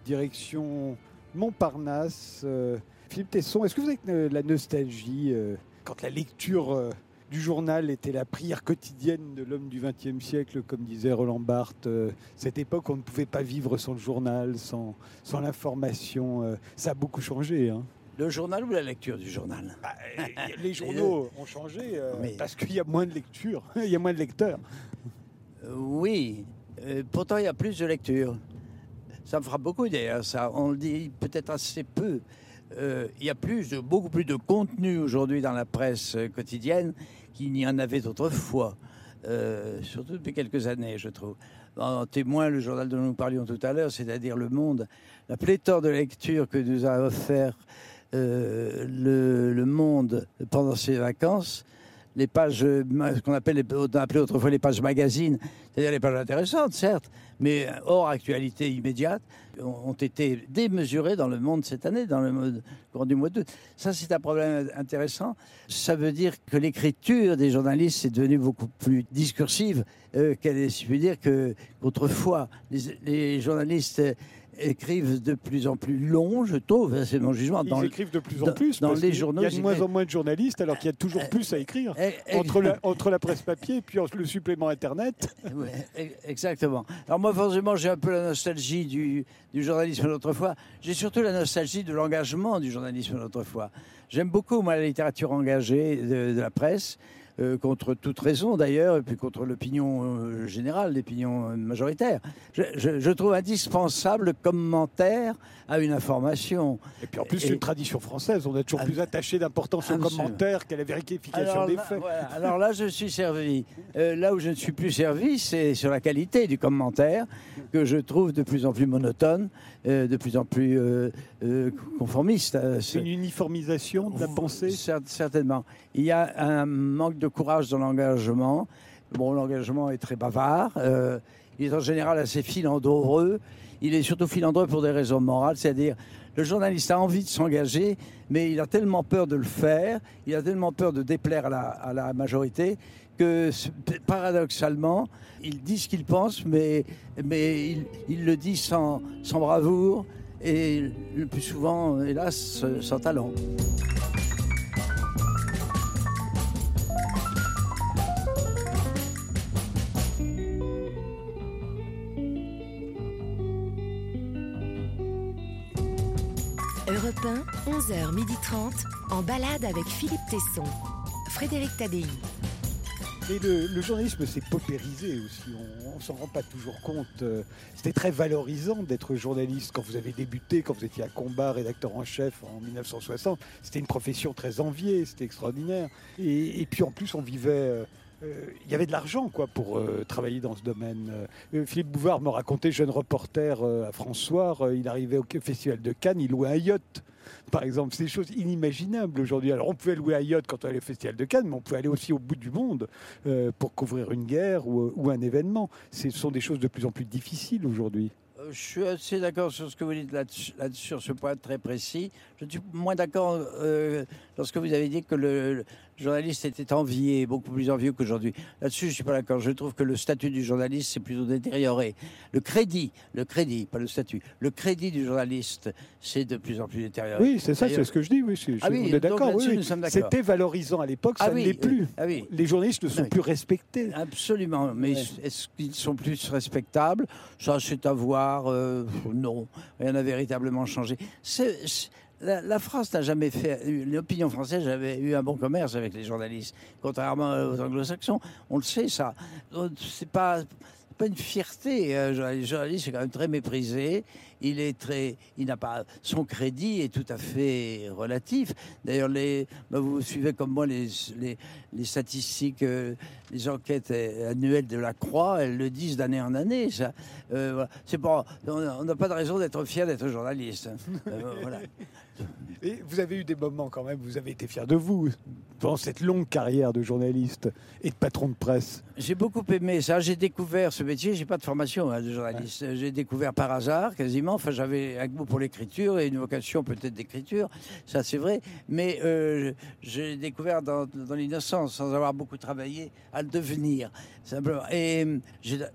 Speaker 3: direction Montparnasse. Euh, Philippe Tesson, est-ce que vous avez euh, la nostalgie euh, quand la lecture euh, du journal était la prière quotidienne de l'homme du XXe siècle, comme disait Roland Barthes euh, Cette époque, on ne pouvait pas vivre sans le journal, sans, sans l'information. euh, ça a beaucoup changé. hein.
Speaker 4: Le journal ou la lecture du journal?
Speaker 3: Bah, les journaux ont changé euh, parce qu'il y a moins de lecture, il y a moins de lecteurs.
Speaker 4: Oui, euh, pourtant il y a plus de lecture. Ça me frappe beaucoup d'ailleurs, ça. On le dit peut-être assez peu. Euh, il y a plus, beaucoup plus de contenu aujourd'hui dans la presse quotidienne qu'il n'y en avait autrefois. Euh, surtout depuis quelques années, je trouve. En témoin, le journal dont nous parlions tout à l'heure, c'est-à-dire Le Monde, la pléthore de lectures que nous a offert euh, le, Monde pendant ses vacances, les pages, ce qu'on appelle appelait autrefois les pages magazines, c'est-à-dire les pages intéressantes, certes, mais hors actualité immédiate, ont été démesurées dans le monde cette année, dans le courant du mois d'août. Ça, c'est un problème intéressant. Ça veut dire que l'écriture des journalistes est devenue beaucoup plus discursive euh, qu'elle est, si je puis dire, qu'autrefois. Les, journalistes écrivent de plus en plus long, je trouve, hein, c'est mon jugement.
Speaker 3: Ils
Speaker 4: dans
Speaker 3: écrivent de plus en plus.
Speaker 4: dans
Speaker 3: parce
Speaker 4: les journaux,
Speaker 3: Il y a de moins en moins de journalistes, alors qu'il y a toujours plus à écrire.
Speaker 4: Eh, eh,
Speaker 3: Entre la, entre la presse papier et puis le supplément Internet.
Speaker 4: Ouais, e- exactement. Alors moi, forcément, j'ai un peu la nostalgie du, du journalisme d'autrefois. J'ai surtout la nostalgie de l'engagement du journalisme d'autrefois. J'aime beaucoup, moi, la littérature engagée de, de la presse, euh, contre toute raison d'ailleurs, et puis contre l'opinion euh, générale, l'opinion majoritaire. Je, je- je trouve indispensable le commentaire à une information.
Speaker 3: Et puis en plus, c'est une tradition française. On a toujours
Speaker 4: Ah,
Speaker 3: plus attaché d'importance aux
Speaker 4: absolument.
Speaker 3: commentaires qu'à la vérification
Speaker 4: Alors
Speaker 3: des
Speaker 4: là,
Speaker 3: faits.
Speaker 4: voilà. Alors là, je suis servi. Euh, là où je ne suis plus servi, c'est sur la qualité du commentaire que je trouve de plus en plus monotone, euh, de plus en plus conformiste.
Speaker 3: C'est une uniformisation de la pensée?
Speaker 4: Cer- Certainement. Il y a un manque de courage dans l'engagement. Bon, l'engagement est très bavard. euh, il est en général assez filandreux. Il est surtout filandreux pour des raisons morales, c'est-à-dire le journaliste a envie de s'engager, mais il a tellement peur de le faire, il a tellement peur de déplaire à la, majorité que paradoxalement, il dit ce qu'il pense, mais, mais il, le dit sans bravoure et le plus souvent, hélas, sans talent.
Speaker 1: Europe 1, 11h30, en balade avec Philippe Tesson. Frédéric Tadei.
Speaker 3: Le, journalisme s'est paupérisé aussi, on, ne s'en rend pas toujours compte. Euh, C'était très valorisant d'être journaliste quand vous avez débuté, quand vous étiez à combat, rédacteur en chef en 1960. C'était une profession très enviée, c'était extraordinaire. Et, et puis en plus, on vivait... euh, euh, il y avait de l'argent quoi pour euh, travailler dans ce domaine. Euh, Philippe Bouvard me racontait, jeune reporter à François, il arrivait au festival de Cannes, il louait un yacht. Par exemple, c'est des choses inimaginables aujourd'hui. Alors, on pouvait louer un yacht quand on allait au Festival de Cannes, mais on pouvait aller aussi au bout du monde pour couvrir une guerre ou, un événement. Ce sont des choses de plus en plus difficiles aujourd'hui.
Speaker 4: Je suis assez d'accord sur ce que vous dites là-dessus, là- sur ce point très précis. Je suis moins d'accord lorsque vous avez dit que le journaliste était envié, beaucoup plus envieux qu'aujourd'hui. Là-dessus, je ne suis pas d'accord. Je trouve que le statut du journaliste s'est plutôt détérioré. Le crédit, le crédit, pas le statut, le crédit du journaliste s'est de plus en plus détérioré.
Speaker 3: Oui, c'est ça, c'est ce que je dis. Oui, je- je-
Speaker 4: Ah oui,
Speaker 3: on est d'accord. oui. C'était valorisant à l'époque, ça
Speaker 4: Ah
Speaker 3: ne l'est plus.
Speaker 4: Ah oui.
Speaker 3: Les journalistes ne sont plus respectés.
Speaker 4: Absolument, mais
Speaker 3: Ouais.
Speaker 4: est-ce qu'ils sont plus respectables? Ça, c'est à voir. euh, non, rien n'a véritablement changé. C'est- c'est- la, France n'a jamais fait, l'opinion française avait eu un bon commerce avec les journalistes, contrairement aux anglo-saxons. On le sait, ça. C'est pas, pas une fierté. euh, Le journaliste est quand même très méprisé. Il est très, il n'a pas son crédit est tout à fait relatif. D'ailleurs, les, bah, vous suivez comme moi les, les, statistiques, euh, les enquêtes euh, annuelles de la Croix, elles le disent d'année en année. Ça, c'est pas, on n'a pas de raison d'être fier d'être journaliste. hein. Voilà.
Speaker 3: Et vous avez eu des moments quand même, vous avez été fier de vous pendant cette longue carrière de journaliste et de patron de presse.
Speaker 4: J'ai beaucoup aimé ça. J'ai découvert ce métier. J'ai pas de formation hein, de journaliste. J'ai découvert par hasard, quasiment. Enfin, j'avais un goût pour l'écriture et une vocation peut-être d'écriture. Ça, c'est vrai. Mais euh, j'ai découvert dans, dans l'innocence, sans avoir beaucoup travaillé, à le devenir. Simplement. Et euh,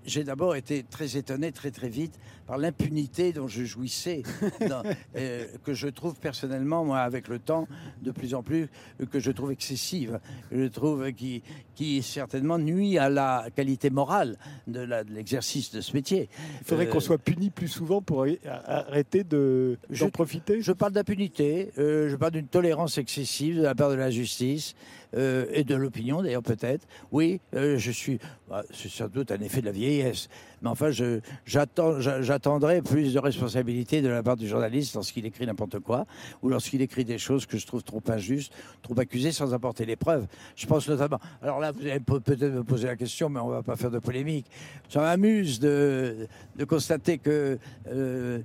Speaker 4: j'ai d'abord été très étonné, très très vite, par l'impunité dont je jouissais, euh, que je trouve personnellement, moi, avec le temps, de plus en plus, euh, que je trouve excessive. Je trouve qui, qui certainement nuit à la qualité morale de l'exercice de ce métier.
Speaker 3: Il faudrait
Speaker 4: Euh,
Speaker 3: qu'on soit puni plus souvent pour arrê- arrêter de- d'en profiter?
Speaker 4: Je parle d'impunité, euh, je parle d'une tolérance excessive de la part de la justice euh, et de l'opinion d'ailleurs peut-être. Oui, euh, je suis, bah, c'est sans doute un effet de la vieillesse, mais enfin je, j'attends, j'a- j'attendrai plus de responsabilité de la part du journaliste lorsqu'il écrit n'importe quoi ou lorsqu'il écrit des choses que je trouve trop injustes, trop accusées sans apporter les preuves. Je pense notamment. Alors là, vous allez peut- peut-être me poser la question, mais on va pas faire de polémique. Ça m'amuse de, constater que. euh,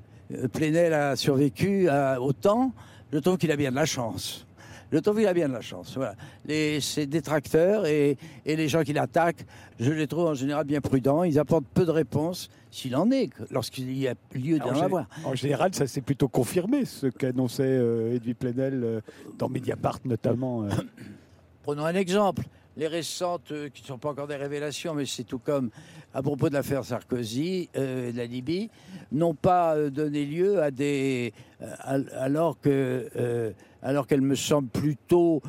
Speaker 4: Plenel a survécu à, au temps, je trouve qu'il a bien de la chance. Qu'il a bien de la chance. Voilà. Les, ses détracteurs et, et les gens qui l'attaquent, je les trouve en général bien prudents. Ils apportent peu de réponses, s'il en est, lorsqu'il y a lieu
Speaker 3: En,
Speaker 4: d'en avoir.
Speaker 3: en général, ça s'est plutôt confirmé, ce qu'annonçait euh, Edwy Plenel euh, dans Mediapart notamment. euh.
Speaker 4: Prenons un exemple. Les récentes, euh, qui ne sont pas encore des révélations, mais c'est tout comme à propos de l'affaire Sarkozy, euh, de la Libye, n'ont pas euh, donné lieu à des. euh, al- alors que, alors qu'elles me semblent plutôt.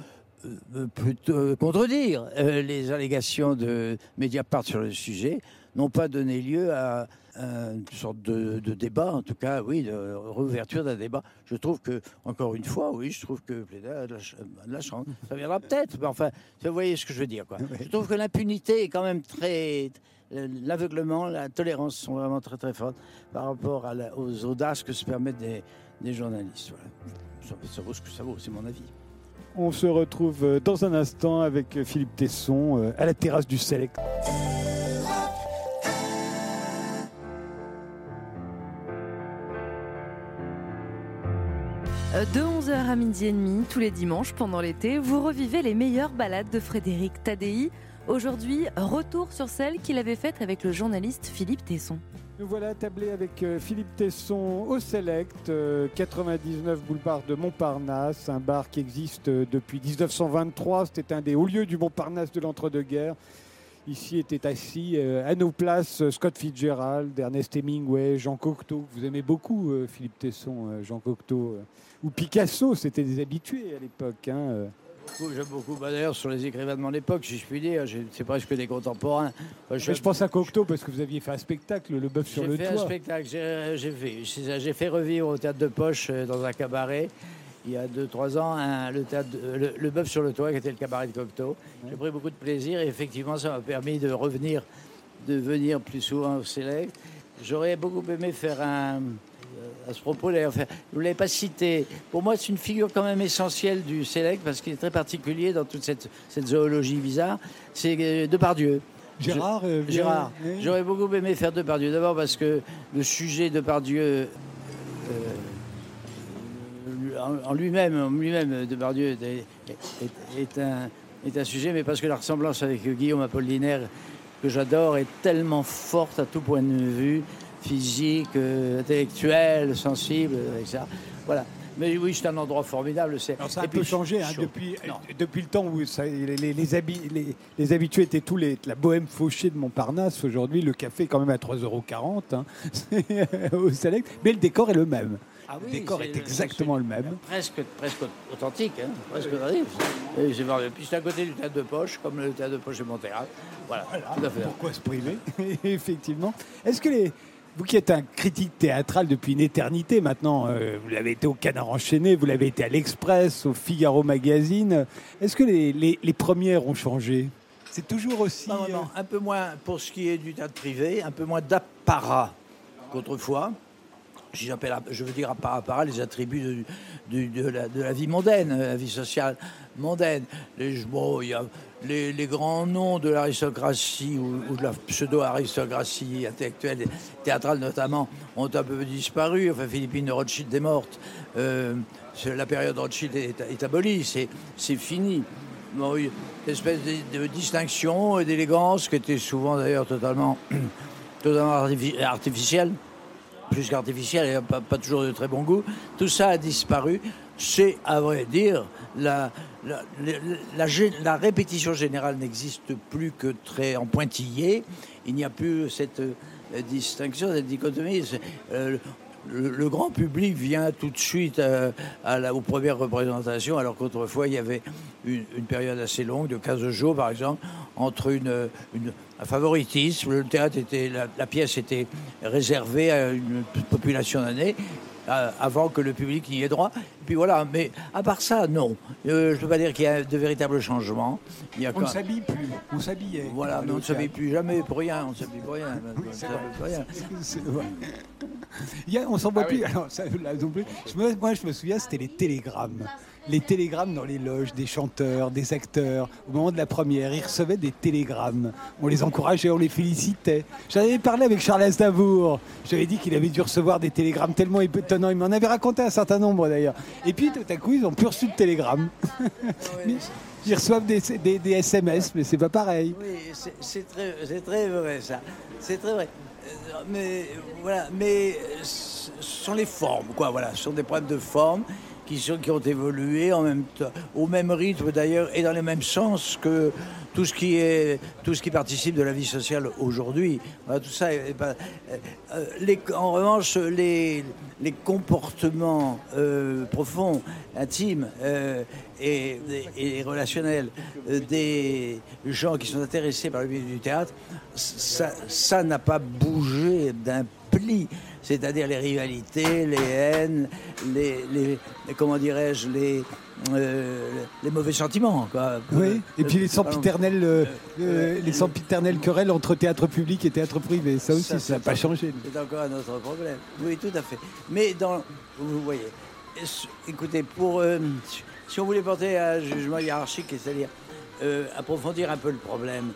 Speaker 4: plutôt contredire les allégations de Mediapart sur le sujet, n'ont pas donné lieu à, à une sorte de, de débat, en tout cas, oui, de réouverture d'un débat. Je trouve que, encore une fois, oui, je trouve que Pléda a de la, ch- a de la chance. Ça viendra peut-être, mais enfin, vous voyez ce que je veux dire, quoi. Je trouve que l'impunité est quand même très. L'aveuglement, la tolérance sont vraiment très très fortes par rapport à la- aux audaces que se permettent des, des journalistes. Voilà. Ça, ça vaut ce que ça vaut, c'est mon avis.
Speaker 3: On se retrouve euh, dans un instant avec euh, Philippe Tesson euh, à la terrasse du Select.
Speaker 6: De 11h à midi et demi, tous les dimanches pendant l'été, vous revivez les meilleures balades de Frédéric Tadei. Aujourd'hui, retour sur celle qu'il avait faite avec le journaliste Philippe Tesson.
Speaker 3: Nous voilà attablés avec euh, Philippe Tesson au Select, euh, 99 boulevard de Montparnasse, un bar qui existe euh, depuis 1923. C'était un des hauts lieux du Montparnasse de l'entre-deux-guerres. Ici étaient assis euh, à nos places euh, Scott Fitzgerald, Ernest Hemingway, Jean Cocteau. que Vous aimez beaucoup euh, Philippe Tesson, euh, Jean Cocteau. ou Picasso, c'était des habitués à l'époque. hein.
Speaker 4: Beaucoup, J'aime beaucoup. Bah, D'ailleurs, sur les écrivains de mon époque, si je puis dire, j'ai- c'est presque des contemporains. Moi,
Speaker 3: Mais je pense à Cocteau parce que vous aviez fait un spectacle, Le Bœuf sur
Speaker 4: J'ai
Speaker 3: le
Speaker 4: fait un
Speaker 3: toit.
Speaker 4: spectacle, j'ai j'ai fait, j'ai- j'ai fait revivre au théâtre de poche dans un cabaret. Il y a 2-3 ans un- le, théâtre de- le, le Bœuf sur le toit qui était le cabaret de Cocteau. J'ai pris beaucoup de plaisir et effectivement ça m'a permis de revenir, de venir plus souvent au Select. J'aurais beaucoup aimé faire un. euh, À ce propos, d'ailleurs, faire- vous ne l'avez pas cité. Pour moi, c'est une figure quand même essentielle du Select parce qu'il est très particulier dans toute cette, cette zoologie bizarre. C'est euh, Depardieu.
Speaker 3: Gérard euh,
Speaker 4: Gérard,
Speaker 3: oui.
Speaker 4: j'aurais beaucoup aimé faire Depardieu. D'abord parce que le sujet de Depardieu, euh, en- lui-même, en lui-même, Depardieu est, est- est un, est un sujet, mais parce que la ressemblance avec Guillaume Apollinaire, que j'adore, est tellement forte à tout point de vue, physique, euh, intellectuel, sensible, etc. Voilà. Mais oui, c'est un endroit formidable. c'est-
Speaker 3: Alors ça a
Speaker 4: et
Speaker 3: un peu
Speaker 4: puis,
Speaker 3: changé hein, depuis,
Speaker 4: Non.
Speaker 3: depuis le temps où ça- les, les, les habi- les- les habitués étaient tous les, la bohème fauchée de Montparnasse. Aujourd'hui, le café est quand même à 3,40 euros hein, au Select, mais le décor est le même.
Speaker 4: Ah
Speaker 3: le décor est exactement le même.
Speaker 4: Presque, presque authentique, hein, presque authentique. Et c'est vrai. Puis c'est à côté du théâtre de poche, comme le théâtre de poche de Montréal. Voilà, tout à fait.
Speaker 3: Pourquoi se priver? Effectivement. Est-ce que les, vous qui êtes un critique théâtral depuis une éternité maintenant, euh, vous l'avez été au Canard enchaîné, vous l'avez été à l'Express, au Figaro Magazine. Est-ce que les, les- les premières ont changé? C'est toujours aussi.
Speaker 4: Non, non, non,
Speaker 3: euh,
Speaker 4: un peu moins pour ce qui est du théâtre privé, un peu moins d'apparat qu'autrefois. Si Je veux dire apparat, apparat, les attributs de, de la, de la vie mondaine, euh, la vie sociale mondaine. Les, bon, y a les, les grands noms de l'aristocratie ou, de la pseudo-aristocratie intellectuelle, théâtrale notamment, ont un peu disparu. Enfin, Philippine Rothschild est morte. Euh, la période Rothschild est, abolie, c'est fini. Bon, une espèce de, distinction et d'élégance qui était souvent d'ailleurs totalement, totalement artifi- artificielle, plus qu'artificielle et pas, pas toujours de très bon goût. Tout ça a disparu. C'est, à vrai dire, la, la, répétition générale n'existe plus que très en pointillé. Il n'y a plus cette euh, distinction, cette dichotomie. Euh, le, grand public vient tout de suite euh, à la- aux premières représentations, alors qu'autrefois, il y avait une, période assez longue, de 15 jours par exemple, entre une, une- un favoritisme. Le théâtre était, la, la pièce était réservée à une population d'années. avant que le public n'y ait droit. Et puis voilà, mais à part ça, non. Euh, je ne peux pas dire qu'il y a de véritables changements. Il y a
Speaker 3: on ne
Speaker 4: quand-
Speaker 3: s'habille plus. On s'habillait.
Speaker 4: voilà, mais on ne
Speaker 3: Le
Speaker 4: s'habille plus jamais pour rien. On ne s'habille pour rien. Pour rien.
Speaker 3: C'est vrai. Il y a- on s'en voit plus. Alors, ça, là. Je me- moi, je me souviens, c'était les télégrammes. Les télégrammes dans les loges des chanteurs, des acteurs. Au moment de la première, ils recevaient des télégrammes. On les encourageait, on les félicitait. J'en avais parlé avec Charles Aznavour. J'avais dit qu'il avait dû recevoir des télégrammes tellement étonnants. Il m'en avait raconté un certain nombre d'ailleurs. Et puis, tout à coup, ils ont plus reçu de télégrammes. Mais ils reçoivent des, des- des SMS, mais c'est pas pareil.
Speaker 4: Oui, c'est- très, très vrai ça. C'est très vrai. Euh, Mais voilà, mais ce sont les formes, quoi. Voilà, ce sont des problèmes de forme qui sont qui ont évolué au même rythme d'ailleurs et dans le même sens que tout ce qui est tout ce qui participe de la vie sociale aujourd'hui. Tout ça. est pas- euh, euh, les- en revanche, les les comportements euh, profonds, intimes et, relationnels des gens qui sont intéressés par le milieu du théâtre, ça n'a pas bougé d'un pli. C'est-à-dire les rivalités, les haines, les, les- comment dirais-je, les, euh, les mauvais sentiments. Quoi.
Speaker 3: Oui, et puis les sempiternelles, euh, euh, les sempiternelles querelles entre théâtre public et théâtre privé, ça aussi, ça n'a pas changé.
Speaker 4: C'est encore un autre problème. Oui, tout à fait. Mais dans, vous voyez, écoutez, pour, euh, si on voulait porter un jugement hiérarchique, c'est-à-dire euh, approfondir un peu le problème,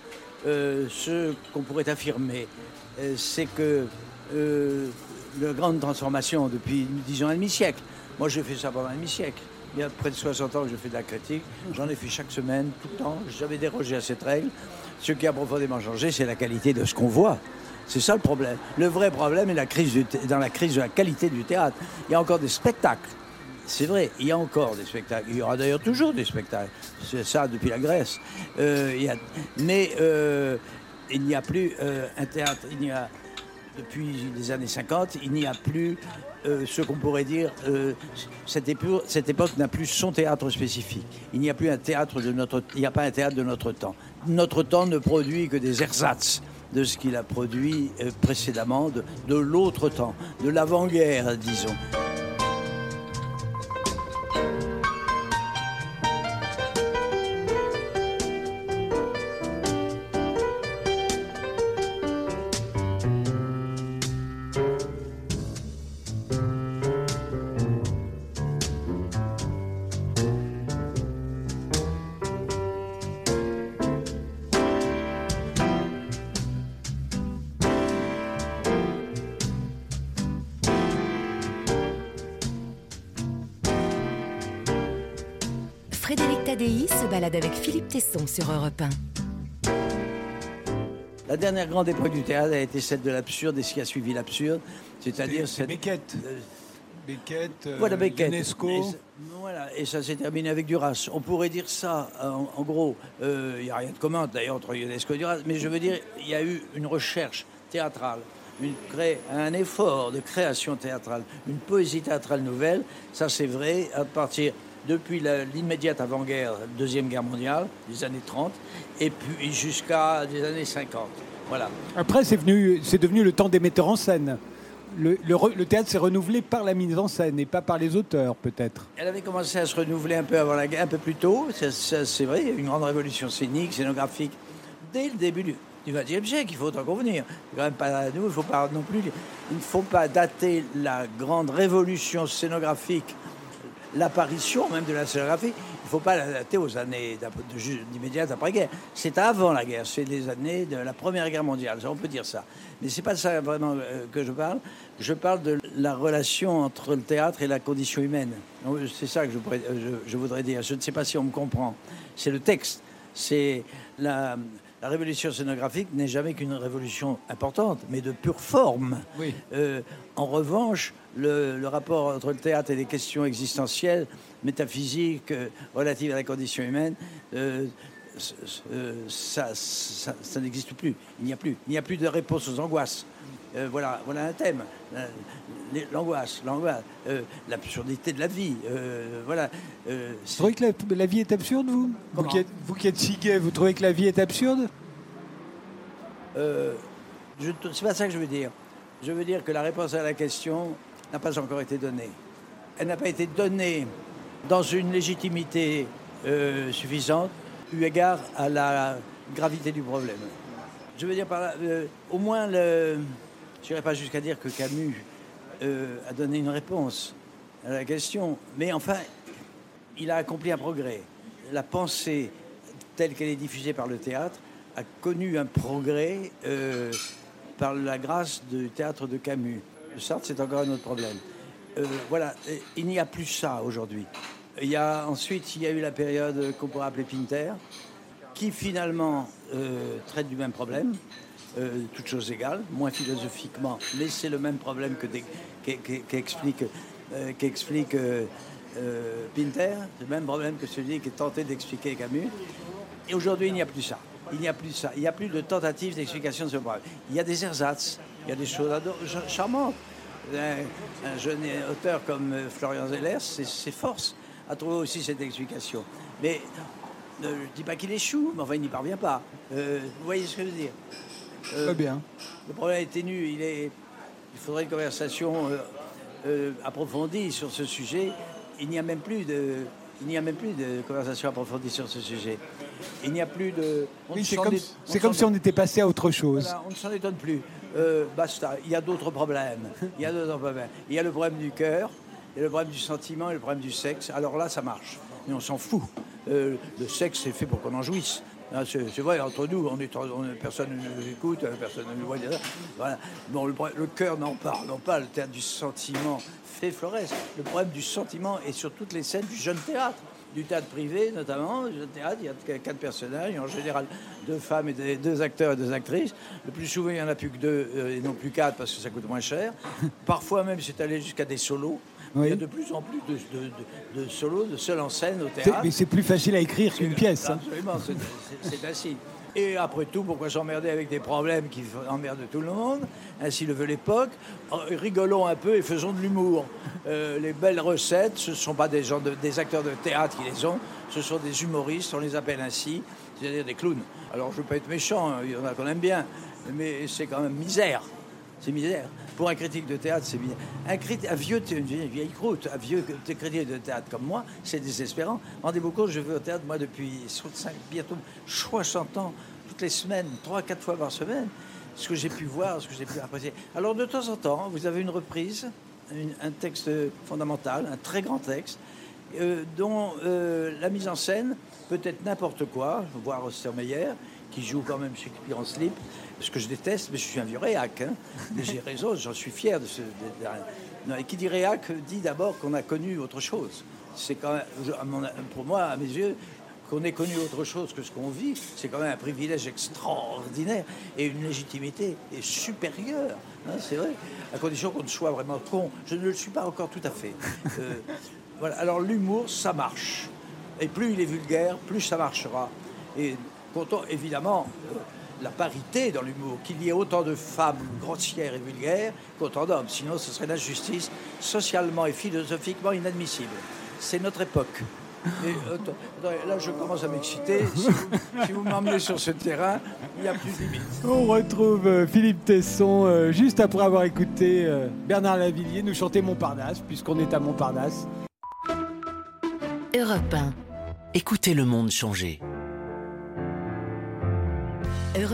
Speaker 4: euh, ce qu'on pourrait affirmer, euh, c'est que euh, la grande transformation depuis, disons, un demi-siècle, moi j'ai fait ça pendant un demi-siècle, il y a près de 60 ans que je fais de la critique, j'en ai fait chaque semaine, tout le temps, j'avais dérogé à cette règle. Ce qui a profondément changé, c'est la qualité de ce qu'on voit. C'est ça le problème. Le vrai problème est la crise dans la crise de la qualité du théâtre. Il y a encore des spectacles. C'est vrai, il y a encore des spectacles. Il y aura d'ailleurs toujours des spectacles. C'est ça depuis la Grèce. Euh, mais euh, il n'y a plus euh, un théâtre. Il n'y a depuis les années 50, il n'y a plus euh, ce qu'on pourrait dire. euh, cette, époque, n'a plus son théâtre spécifique. Il n'y a plus un théâtre de notre. Il n'y a pas un théâtre de notre temps. Notre temps ne produit que des ersatz de ce qu'il a produit euh, précédemment, de, de l'autre temps, de l'avant-guerre, disons.
Speaker 1: Sur Europe 1.
Speaker 4: La dernière grande époque du théâtre a été celle de l'absurde et ce qui a suivi l'absurde, c'est-à-dire
Speaker 3: C'est
Speaker 4: cette...
Speaker 3: Beckett.
Speaker 4: euh,
Speaker 3: Beckett, euh,
Speaker 4: Voilà, Beckett.
Speaker 3: Ionesco.
Speaker 4: Et, ça- voilà, et ça s'est terminé avec Duras. On pourrait dire ça, en, en gros, euh, il n'y a rien de commun d'ailleurs entre Ionesco et Duras, mais je veux dire, il y a eu une recherche théâtrale, une cré- un effort de création théâtrale, une poésie théâtrale nouvelle. Ça, c'est vrai, à partir depuis l'immédiate avant-guerre, Deuxième Guerre mondiale, des années 30, et puis jusqu'à des années 50. Voilà.
Speaker 3: Après, c'est venu, c'est devenu le temps des metteurs en scène. Le, le re- le théâtre s'est renouvelé par la mise en scène et pas par les auteurs, peut-être.
Speaker 4: Elle avait commencé à se renouveler un peu avant la guerre, un peu plus tôt. C'est vrai, il y a eu une grande révolution scénique, scénographique, dès le début du XXe siècle. Il faut en convenir. Quand même pas nous, il faut pas non plus. Il ne faut pas dater la grande révolution scénographique, l'apparition même de la scénographie. Il ne faut pas la dater aux années d'immédiate après-guerre. C'est avant la guerre, c'est les années de la Première Guerre mondiale. On peut dire ça. Mais c'est pas de ça vraiment euh, que je parle. Je parle de la relation entre le théâtre et la condition humaine. C'est ça que je, pourrais- euh, je- je voudrais dire. Je ne sais pas si on me comprend. C'est le texte. C'est la, la révolution scénographique n'est jamais qu'une révolution importante, mais de pure forme.
Speaker 3: Oui.
Speaker 4: Euh, en revanche, le, le rapport entre le théâtre et les questions existentielles, métaphysiques, euh, relatives à la condition humaine, euh, euh, ça, ça- ça n'existe plus. Il n'y a plus. Il n'y a plus de réponse aux angoisses. Euh, voilà, voilà un thème. L'angoisse, l'angoisse, euh, l'absurdité de la vie. euh, voilà.
Speaker 3: Vous trouvez que la, la vie est absurde, vous? Vous qui, êtes, vous qui êtes si gai, vous trouvez que la vie est absurde?
Speaker 4: C'est pas ça que je veux dire. Je veux dire que la réponse à la question n'a pas encore été donnée. Elle n'a pas été donnée dans une légitimité euh, suffisante, eu égard à la gravité du problème. Je veux dire par là, euh, au moins, je n'irai pas jusqu'à dire que Camus euh, a donné une réponse à la question, mais enfin, il a accompli un progrès. La pensée telle qu'elle est diffusée par le théâtre a connu un progrès par la grâce du théâtre de Camus. Le Sartre, c'est encore un autre problème. Euh, voilà, il n'y a plus ça aujourd'hui. Il y a, ensuite, il y a eu la période qu'on pourrait appeler Pinter, qui finalement euh, traite du même problème, euh, toutes choses égales, moins philosophiquement, mais c'est le même problème que qu'e- qu'e- qu'explique qu'explique, euh, euh, Pinter, le même problème que celui qui est tenté d'expliquer Camus. Et aujourd'hui, il n'y a plus ça. Il n'y a plus ça. Il n'y a plus de tentative d'explication de ce problème. Il y a des ersatz, il y a des choses charmantes. Un, un jeune auteur comme euh, Florian ses forces à trouver aussi cette explication. Mais ne je dis pas qu'il échoue, mais enfin, il n'y parvient pas. Euh, vous voyez ce que je veux dire? Euh,
Speaker 3: Très bien.
Speaker 4: le problème est ténu. Il, est, il faudrait une conversation approfondie sur ce sujet. Il n'y a même plus de, il n'y a même plus de conversation approfondie sur ce sujet. Il n'y a plus de.
Speaker 3: Oui,
Speaker 4: ne
Speaker 3: c'est comme,
Speaker 4: est-
Speaker 3: si on était passé à autre chose.
Speaker 4: voilà, on ne s'en étonne plus. Euh, basta. Il y a d'autres problèmes. Il y a le problème du cœur, il y a le problème du sentiment et le problème du sexe. Alors là, ça marche. Mais on s'en fout. Euh, le sexe, c'est fait pour qu'on en jouisse. Hein, C'est vrai, entre nous, on est, on est- personne ne nous écoute, euh, personne ne nous voit. Voilà. Bon, le, cœur n'en parle, non pas. Le théâtre du sentiment fait Flores. Le problème du sentiment est sur toutes les scènes du jeune théâtre du théâtre privé notamment. Le théâtre, il y a quatre personnages, en général deux femmes et des- deux acteurs et deux actrices. Le plus souvent, il n'y en a plus que deux euh, et non plus quatre parce que ça coûte moins cher. Parfois même, c'est allé jusqu'à des solos. Il y a de plus en plus de, de- de- de solos, de seuls en scène au théâtre.
Speaker 3: Mais c'est plus facile à écrire qu'une pièce. hein.
Speaker 4: Absolument, c'est- ainsi. Et après tout, pourquoi s'emmerder avec des problèmes qui emmerdent tout le monde Ainsi le veut l'époque. Oh, Rigolons un peu et faisons de l'humour. Euh, les belles recettes, ce ne sont pas des, gens de- des acteurs de théâtre qui les ont, ce sont des humoristes, on les appelle ainsi, c'est-à-dire des clowns. Alors je ne veux pas être méchant, hein, il y en a qu'on aime bien, mais c'est quand même misère. C'est misère. Pour un critique de théâtre, c'est bien. Un, un vieux, une vieille, croûte, un vieux critique de théâtre comme moi, c'est désespérant. Rendez-vous compte, je vais au théâtre, moi, depuis 65, bientôt 60 ans, toutes les semaines, 3-4 fois par semaine, ce que j'ai pu voir, ce que j'ai pu apprécier. Alors, de temps en temps, vous avez une reprise, un texte fondamental, un très grand texte, euh, dont euh, la mise en scène peut être n'importe quoi, voire Ostermeyer, qui joue quand même Shakespeare en slip, ce que je déteste, mais je suis un vieux réac. hein. J'ai raison, j'en suis fier de ce. de- qui dit réac dit d'abord qu'on a connu autre chose. C'est quand même, pour moi, à mes yeux, qu'on ait connu autre chose que ce qu'on vit, c'est quand même un privilège extraordinaire et une légitimité est supérieure. hein, c'est vrai, à condition qu'on ne soit vraiment con. Je ne le suis pas encore tout à fait. Euh, voilà. Alors l'humour, ça marche. Et plus il est vulgaire, plus ça marchera. Et content, évidemment, euh, la parité dans l'humour, qu'il y ait autant de femmes grossières et vulgaires qu'autant d'hommes. Sinon, ce serait l'injustice socialement et philosophiquement inadmissible. C'est notre époque. Et, euh, là, je commence à m'exciter. Si vous, si vous m'emmenez sur ce terrain, il n'y a plus de limite.
Speaker 3: On retrouve euh, Philippe Tesson euh, juste après avoir écouté Bernard Lavillier nous chanter Montparnasse, puisqu'on est à Montparnasse.
Speaker 1: Europe 1.
Speaker 2: Écoutez le monde changer.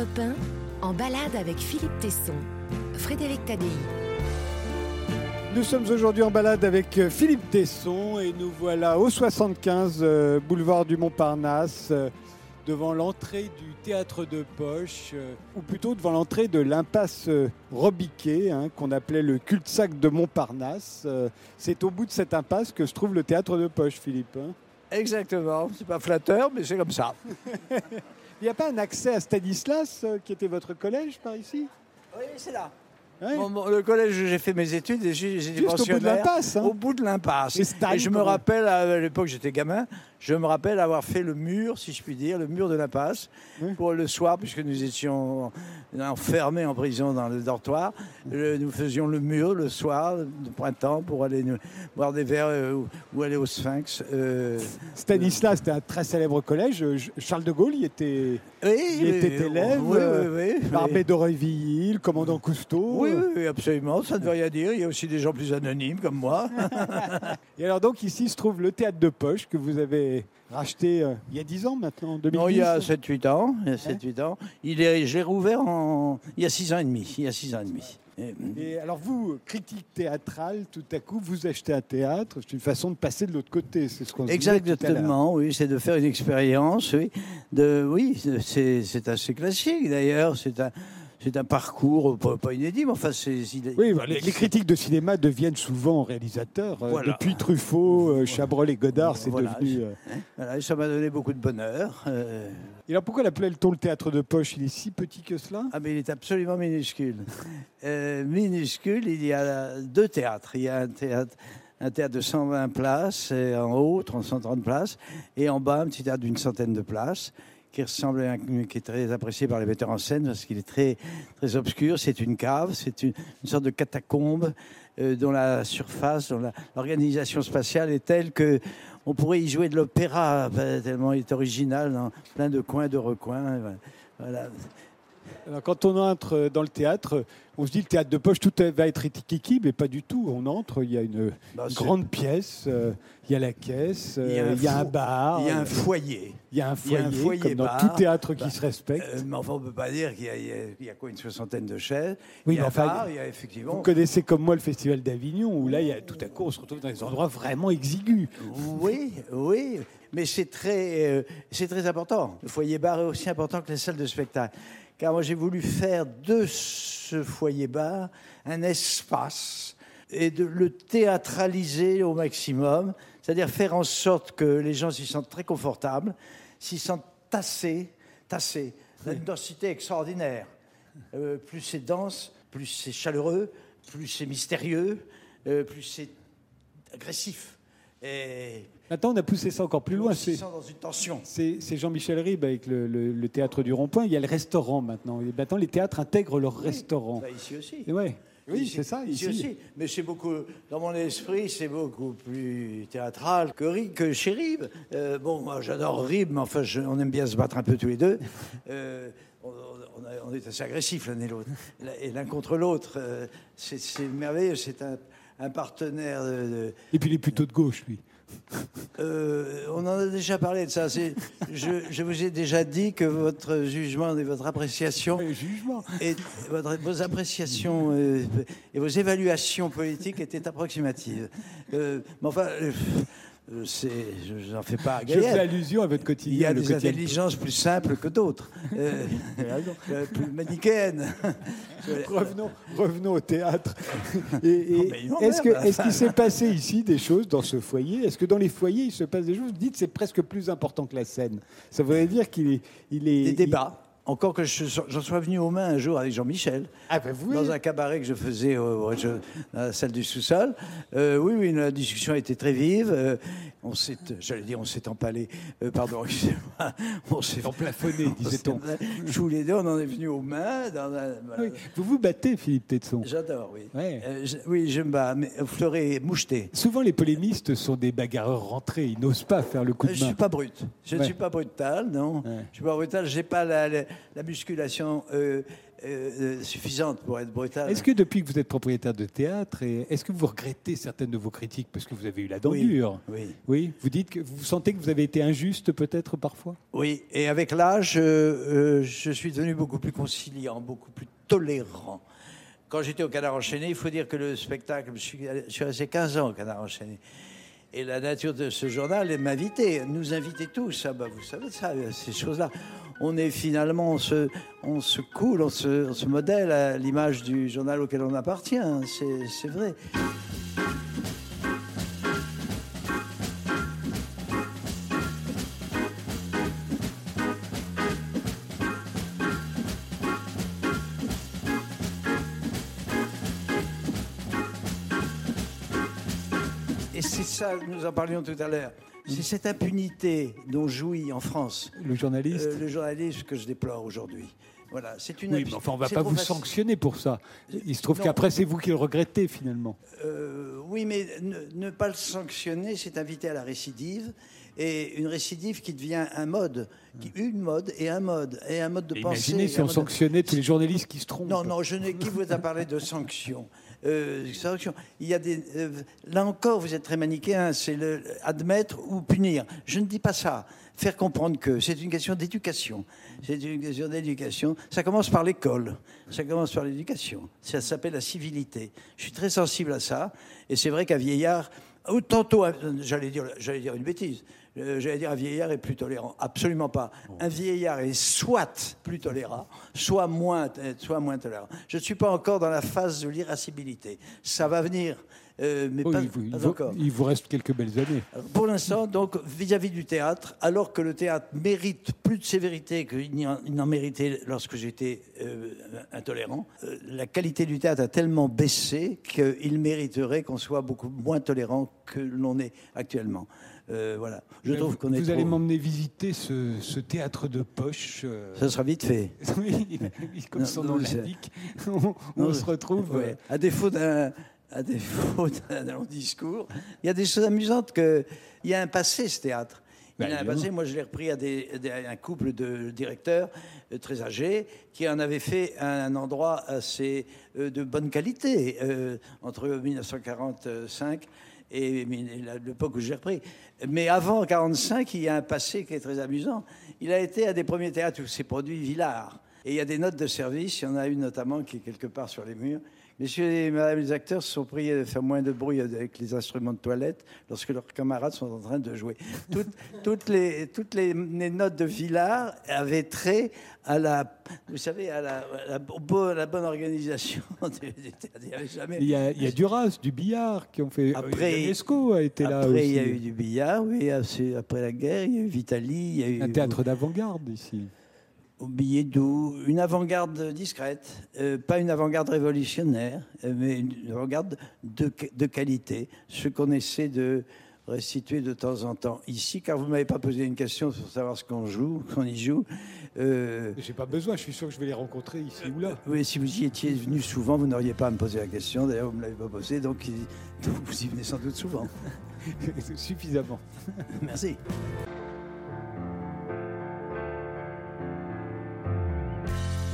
Speaker 1: Europe 1, en balade avec Philippe Tesson. Frédéric Tadei.
Speaker 3: Nous sommes aujourd'hui en balade avec euh, Philippe Tesson et nous voilà au 75 euh, boulevard du Montparnasse, euh, devant l'entrée du théâtre de poche, euh, ou plutôt devant l'entrée de l'impasse Robiquet, hein, qu'on appelait le cul-de-sac de Montparnasse. C'est au bout de cette impasse que se trouve le théâtre de poche, Philippe. hein.
Speaker 4: Exactement. C'est pas flatteur, mais c'est comme ça.
Speaker 3: Il n'y a pas un accès à Stanislas, euh, qui était votre collège par ici
Speaker 4: Oui, c'est là.
Speaker 3: Ouais.
Speaker 4: Le collège où j'ai fait mes études, et j'ai
Speaker 3: Juste au bout de l'impasse. hein.
Speaker 4: Au bout de l'impasse.
Speaker 3: Et
Speaker 4: je me rappelle, à l'époque j'étais gamin, je me rappelle avoir fait le mur, si je puis dire, le mur de l'impasse,
Speaker 3: Oui.
Speaker 4: pour le soir, puisque nous étions enfermés en prison dans le dortoir. Nous faisions le mur le soir, de printemps, pour aller nous- boire des verres euh, ou, aller au Sphinx. Euh,
Speaker 3: Stanislas, c'était un très célèbre collège. Euh, Charles de Gaulle y était
Speaker 4: oui,
Speaker 3: Il était élève,
Speaker 4: Oui, oui, oui.
Speaker 3: Barbé d'Aurevilly, le commandant Cousteau.
Speaker 4: Oui, oui, oui, absolument, ça ne veut rien dire. Il y a aussi des gens plus anonymes comme moi.
Speaker 3: Et alors donc ici se trouve le théâtre de poche que vous avez racheté euh, il y a 10 ans maintenant, en 2010.
Speaker 4: Non, il y a 7-8 ans. Il y a 7-8 ans. Il est, je l'ai rouvert en, il y a 6 ans et demi. Il y a 6 ans et demi. Et-
Speaker 3: Et alors vous, critique théâtrale, tout à coup vous achetez un théâtre. C'est une façon de passer de l'autre côté. C'est ce qu'on.
Speaker 4: Exactement, oui, c'est de faire une expérience, oui. De, oui, c'est c'est assez classique d'ailleurs. C'est un, c'est un parcours pas, pas inédit, mais enfin, c'est.
Speaker 3: Oui, bah, les, les critiques de cinéma deviennent souvent réalisateurs. Euh,
Speaker 4: Voilà.
Speaker 3: Depuis Truffaut, euh, Chabrol et Godard, c'est
Speaker 4: Voilà.
Speaker 3: devenu. euh,
Speaker 4: Voilà, ça m'a donné beaucoup de bonheur. euh,
Speaker 3: Et alors pourquoi l'appelait-on le théâtre de poche? Il est si petit que cela?
Speaker 4: Ah, mais il est absolument minuscule. Euh, minuscule, il y a deux théâtres. Il y a un théâtre, un théâtre de 120 places, et en haut, 130 places, et en bas, un petit théâtre d'une centaine de places, qui ressemble à un, qui est très apprécié par les metteurs en scène, parce qu'il est très, très obscur. C'est une cave, c'est une, sorte de catacombe, euh, dont la surface, dont l'organisation spatiale est telle que on pourrait y jouer de l'opéra, euh, tellement il est original, dans plein de coins, de recoins. Voilà.
Speaker 3: Alors, quand on entre dans le théâtre, on se dit le théâtre de poche, tout va être étiqueté, mais pas du tout. On entre, il y a une
Speaker 4: Bah,
Speaker 3: grande pièce, euh, il y a la caisse, euh,
Speaker 4: Il y a un
Speaker 3: il y a un bar,
Speaker 4: Il y a un
Speaker 3: euh,
Speaker 4: foyer.
Speaker 3: il y a un
Speaker 4: a
Speaker 3: foyer,
Speaker 4: un foyer
Speaker 3: comme dans tout théâtre qui
Speaker 4: Bah,
Speaker 3: se respecte.
Speaker 4: Euh, mais enfin, on ne peut pas dire qu'il y, a- y quoi, une soixantaine de chaises.
Speaker 3: Oui,
Speaker 4: il y a
Speaker 3: mais enfin,
Speaker 4: bar, il y a effectivement.
Speaker 3: Vous connaissez comme moi le festival d'Avignon, où là, il y a, tout à coup, on se retrouve dans des endroits vraiment exigus.
Speaker 4: Oui, oui, mais c'est très, euh, c'est très important. Le foyer bar est aussi important que les salles de spectacle. Car moi, j'ai voulu faire de ce foyer bar un espace et de le théâtraliser au maximum, c'est-à-dire faire en sorte que les gens s'y sentent très confortables, s'y sentent tassés, tassés. A une densité extraordinaire. Euh, plus c'est dense, plus c'est chaleureux, plus c'est mystérieux, euh, plus c'est agressif. Et
Speaker 3: Maintenant, on a poussé ça encore plus loin. C'est
Speaker 4: sent dans une tension.
Speaker 3: c'est- c'est Jean-Michel Ribes avec le, le- le théâtre du Rond-Point. Il y a le restaurant maintenant. Et maintenant, les théâtres intègrent leur restaurant.
Speaker 4: Bah, ici aussi.
Speaker 3: Et ouais. Oui, c'est ça.
Speaker 4: Ici, aussi. Mais c'est beaucoup, dans mon esprit, c'est beaucoup plus théâtral que, que chez Rib. Euh, bon, moi, j'adore Rib, mais enfin, je- on aime bien se battre un peu tous les deux. Euh, on, on a- on est assez agressifs l'un et l'autre. Et l'un contre l'autre. Euh, c'est merveilleux. C'est un, un partenaire de-
Speaker 3: Et puis, il est plutôt de gauche, lui.
Speaker 4: Euh, on en a déjà parlé de ça. Je, je vous ai déjà dit que votre jugement et votre appréciation et votre- vos appréciations euh, et vos évaluations politiques étaient approximatives. Euh, mais enfin, je n'en fais pas
Speaker 3: Je fais allusion à votre quotidien.
Speaker 4: Il y a des
Speaker 3: quotidien.
Speaker 4: intelligences plus simples que d'autres, euh, euh, plus manichéennes.
Speaker 3: Revenons, revenons au théâtre. Est-ce que-
Speaker 4: m'emmerde.
Speaker 3: est-ce qu'il s'est passé ici des choses dans ce foyer? Est-ce que dans les foyers, il se passe des choses? Vous dites c'est presque plus important que la scène. Ça voudrait dire qu'il est, il est.
Speaker 4: Des débats. Encore que je j'en sois venu aux mains un jour avec Jean-Michel,
Speaker 3: Ah ben
Speaker 4: dans un cabaret que je faisais au- dans la salle du sous-sol. Euh, oui, oui, la discussion a été très vive. Euh, on s'est, j'allais dire, on s'est empalé. Euh, pardon, excusez-moi. On s'est
Speaker 3: Emplafonné, disait-on.
Speaker 4: Tous les deux, on en est venus aux mains. Dans un- voilà.
Speaker 3: Oui. Vous vous battez, Philippe Tetson.
Speaker 4: J'adore, oui.
Speaker 3: Ouais.
Speaker 4: Je- oui, je me bats, mais fleuret moucheté.
Speaker 3: Souvent, les polémistes sont des bagarreurs rentrés. Ils n'osent pas faire le coup de
Speaker 4: Je ne
Speaker 3: main.
Speaker 4: suis pas brut. Je ne
Speaker 3: Ouais.
Speaker 4: suis pas brutal, non.
Speaker 3: Ouais.
Speaker 4: Je suis pas brutal. J'ai pas la, la- la musculation euh, euh, suffisante pour être brutal.
Speaker 3: Est-ce que depuis que vous êtes propriétaire de théâtre, est-ce que vous regrettez certaines de vos critiques parce que vous avez eu la dent
Speaker 4: Oui.
Speaker 3: dure?
Speaker 4: Oui.
Speaker 3: Oui. Vous dites que vous sentez que vous avez été injuste peut-être parfois?
Speaker 4: Oui. Et avec l'âge, euh, euh, je suis devenu beaucoup plus conciliant, beaucoup plus tolérant. Quand j'étais au Canard enchaîné, il faut dire que le spectacle, je suis, je suis resté 15 ans au Canard enchaîné. Et la nature de ce journal est m'inviter, nous inviter tous. Ah bah, vous savez ça, ces choses-là. On est finalement, on se, on se coule, on se, on se modèle à l'image du journal auquel on appartient. C'est c'est vrai. Nous en parlions tout à l'heure. C'est cette impunité dont jouit en France
Speaker 3: Le journaliste
Speaker 4: euh, le journalisme que je déplore aujourd'hui. Voilà, c'est une.
Speaker 3: Oui, mais enfin, on va
Speaker 4: c'est
Speaker 3: pas vous
Speaker 4: facile.
Speaker 3: sanctionner pour ça. Il se trouve qu'après, c'est vous qui le regrettez finalement.
Speaker 4: Euh, oui, mais ne, ne pas le sanctionner, c'est inviter à la récidive. Et une récidive qui devient un mode, qui, une mode et un mode, et un mode de pensée.
Speaker 3: Imaginez si on sanctionnait tous les journalistes qui se trompent.
Speaker 4: Non, non, je n'ai. Qui vous a parlé de sanctions Euh. Il y a euh, là encore, vous êtes très manichéen. C'est le admettre ou punir. Je ne dis pas ça. Faire comprendre que c'est une question d'éducation. C'est une question d'éducation. Ça commence par l'école. Ça commence par l'éducation. Ça s'appelle la civilité. Je suis très sensible à ça. Et c'est vrai qu'un vieillard, tantôt, euh, j'allais dire, j'allais dire une bêtise. Euh, J'allais dire un vieillard est plus tolérant. Absolument pas. Un vieillard est soit plus tolérant, soit moins, euh, soit moins tolérant. Je ne suis pas encore dans la phase de l'irascibilité. Ça va venir, euh, mais
Speaker 3: Oui,
Speaker 4: pas,
Speaker 3: il, vous, il
Speaker 4: pas
Speaker 3: vous-
Speaker 4: encore.
Speaker 3: il vous reste quelques belles années.
Speaker 4: Pour l'instant, donc, vis-à-vis du théâtre, alors que le théâtre mérite plus de sévérité qu'il il n'en méritait lorsque j'étais euh, intolérant, euh, la qualité du théâtre a tellement baissé qu'il mériterait qu'on soit beaucoup moins tolérant que l'on est actuellement. Euh, voilà. Je
Speaker 3: Mais
Speaker 4: trouve
Speaker 3: vous,
Speaker 4: qu'on est
Speaker 3: vous allez m'emmener visiter ce, ce théâtre de poche. euh,
Speaker 4: Ça sera vite fait.
Speaker 3: oui, comme
Speaker 4: Non,
Speaker 3: son nom l'indique. On, on se retrouve.
Speaker 4: Ouais. À défaut d'un à défaut d'un long discours, il y a des choses amusantes que il y a un passé ce théâtre. Il
Speaker 3: Bah,
Speaker 4: y a un passé. Moi, je l'ai repris à, des, des- à un couple de directeurs euh, très âgés qui en avaient fait un endroit assez euh, de bonne qualité euh, entre 1945 et l'époque où j'ai repris. Mais avant 45, il y a un passé qui est très amusant. Il a été à des premiers théâtres où s'est produit Villard. Et il y a des notes de service, il y en a une notamment qui est quelque part sur les murs. Messieurs et madame les acteurs se sont priés de faire moins de bruit avec les instruments de toilette lorsque leurs camarades sont en train de jouer. Toutes, toutes, les, toutes les, les notes de Villard avaient trait à la, vous savez, à la, à la, bo- à la bonne organisation. Il y
Speaker 3: a, il y a Duras, du billard, qui ont fait.
Speaker 4: Après-
Speaker 3: Ionesco a été là
Speaker 4: Après, il y a eu du billard, oui, après la guerre, il y a eu Vitali, il y a eu
Speaker 3: Un théâtre d'avant-garde ici.
Speaker 4: Au billet doux, une avant-garde discrète, euh, pas une avant-garde révolutionnaire, euh, mais une avant-garde de, de qualité, ce qu'on essaie de restituer de temps en temps ici, car vous ne m'avez pas posé une question sur savoir ce qu'on joue, qu'on y joue. Euh,
Speaker 3: J'ai pas besoin, je suis sûr que je vais les rencontrer ici ou là.
Speaker 4: oui, si vous y étiez venu souvent, vous n'auriez pas à me poser la question. D'ailleurs, vous ne me l'avez pas posée, donc vous y venez sans doute souvent.
Speaker 3: Suffisamment.
Speaker 4: Merci.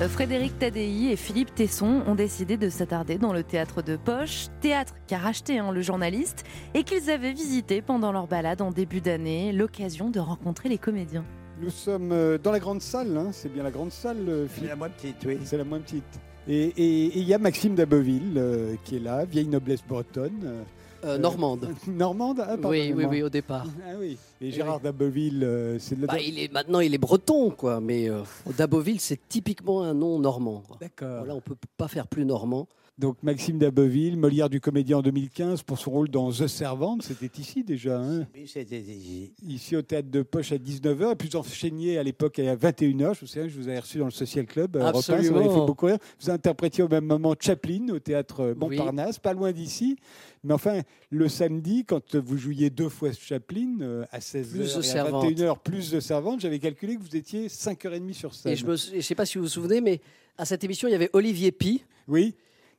Speaker 6: Frédéric Tadei et Philippe Tesson ont décidé de s'attarder dans le théâtre de Poche, théâtre qu'a racheté hein, le journaliste et qu'ils avaient visité pendant leur balade en début d'année, l'occasion de rencontrer les comédiens.
Speaker 3: Nous sommes euh, dans la grande salle, hein, c'est bien la grande salle, euh,
Speaker 4: C'est la moins petite, oui.
Speaker 3: C'est la moins petite. Et il y a Maxime d'Abeville euh, qui est là, vieille noblesse bretonne. Euh,
Speaker 7: Euh, normande.
Speaker 3: Normande ah,
Speaker 7: oui, oui, oui, au départ.
Speaker 3: Ah oui. Et Gérard
Speaker 7: oui.
Speaker 3: d'Abbeville, euh, c'est de la.
Speaker 7: Bah, il est, maintenant, il est breton, quoi. Mais euh, Daboville, c'est typiquement un nom normand.
Speaker 3: D'accord.
Speaker 7: Voilà, on peut pas faire plus normand.
Speaker 3: Donc Maxime d'Abbeville, Molière du Comédien en 2015 pour son rôle dans The Servante, c'était ici déjà. hein.
Speaker 4: Oui, c'était ici.
Speaker 3: Ici au théâtre de Poche à 19h, et puis vous enchaîniez à l'époque à 21h. Je me souviens, je vous avais reçu dans le Social Club. à Europe 1, ça m'avait
Speaker 7: Absolument.
Speaker 3: fait beaucoup rire. Vous interprétiez au même moment Chaplin au théâtre Montparnasse, pas loin d'ici. Mais enfin, le samedi, quand vous jouiez deux fois Chaplin, euh, à 16h
Speaker 7: Plus de
Speaker 3: et à
Speaker 7: Servante.
Speaker 3: 21h, plus de Servante, j'avais calculé que vous étiez 5h30 sur scène.
Speaker 7: Et je ne sais pas si vous vous souvenez, mais à cette émission, il y avait Olivier Pi.
Speaker 3: Oui,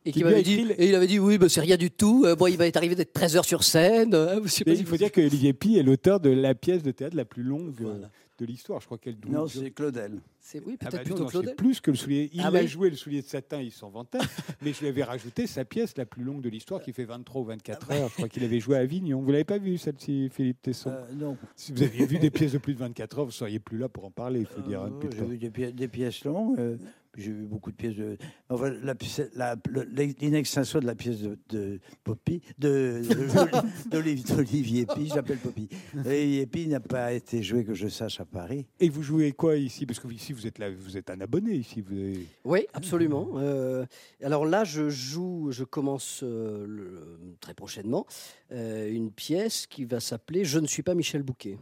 Speaker 7: Et,
Speaker 3: Qui
Speaker 7: qui
Speaker 3: lui a
Speaker 7: m'avait dit,
Speaker 3: écrit le-
Speaker 7: et il avait dit oui, bah, c'est rien du tout. Euh, bon, il va être arrivé d'être 13 heures sur scène. Euh,
Speaker 3: mais il faut dire que Olivier Pi est l'auteur de la pièce de théâtre la plus longue euh,
Speaker 7: Voilà.
Speaker 3: de l'histoire. Je crois qu'elle.
Speaker 4: Non, c'est Claudel.
Speaker 7: C'est oui,
Speaker 3: Ah
Speaker 7: peut-être
Speaker 3: bah non,
Speaker 7: plutôt
Speaker 3: non,
Speaker 7: Claudel.
Speaker 3: plus que le soulier. Il
Speaker 7: Ah
Speaker 3: a
Speaker 7: oui
Speaker 3: joué le soulier de satin, il s'en vantait. mais je lui avais rajouté sa pièce la plus longue de l'histoire qui fait 23 ou 24 heures. Je crois qu'il avait joué à Avignon. Vous l'avez pas vu celle-ci, Philippe Tesson
Speaker 4: Euh, non.
Speaker 3: Si vous aviez vu des pièces de plus de 24 heures, vous seriez plus là pour en parler, il faut dire.
Speaker 4: Euh,
Speaker 3: hein,
Speaker 4: j'ai vu des pièces longues. J'ai vu beaucoup de pièces de. Enfin, la, de la pièce de, de Poppy, de, de- d'Olivier, d'Olivier Pi, j'appelle Poppy. Olivier Pi n'a pas été joué que je sache à Paris.
Speaker 3: Et vous jouez quoi ici? Parce que ici, vous êtes, là, vous êtes un abonné ici. Vous avez-
Speaker 7: Oui, absolument. Euh, alors là, je joue, je commence euh, le- très prochainement euh, une pièce qui va s'appeler Je ne suis pas Michel Bouquet.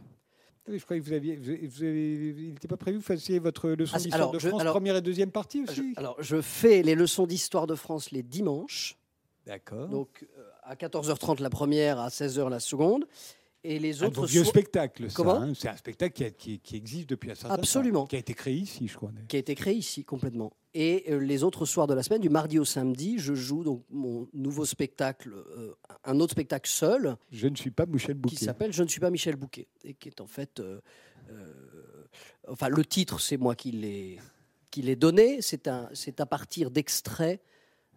Speaker 3: Je croyais que vous aviez. vous avez- vous avez- il n'était pas prévu que vous fassiez votre leçon
Speaker 7: Ah,
Speaker 3: d'histoire de
Speaker 7: je-
Speaker 3: France,
Speaker 7: alors-
Speaker 3: première et deuxième partie
Speaker 7: Je-
Speaker 3: aussi
Speaker 7: alors, je fais les leçons d'histoire de France les dimanches.
Speaker 3: D'accord.
Speaker 7: Donc euh, à 14h30 la première, à 16h la seconde. Et les
Speaker 3: Un
Speaker 7: autres
Speaker 3: vieux
Speaker 7: so-
Speaker 3: spectacle, ça.
Speaker 7: Comment
Speaker 3: hein. C'est un spectacle qui, a- qui- qui existe depuis un certain temps.
Speaker 7: Absolument.
Speaker 3: Qui a été créé ici, je crois.
Speaker 7: qui a été créé ici complètement. Et euh, les autres soirs de la semaine, du mardi au samedi, je joue donc mon nouveau spectacle, euh, un autre spectacle seul,
Speaker 3: Je ne suis pas Michel
Speaker 7: qui
Speaker 3: Bouquet.
Speaker 7: s'appelle Je ne suis pas Michel Bouquet, et qui est en fait, euh, euh, enfin le titre c'est moi qui l'ai qui donné. C'est à partir d'extraits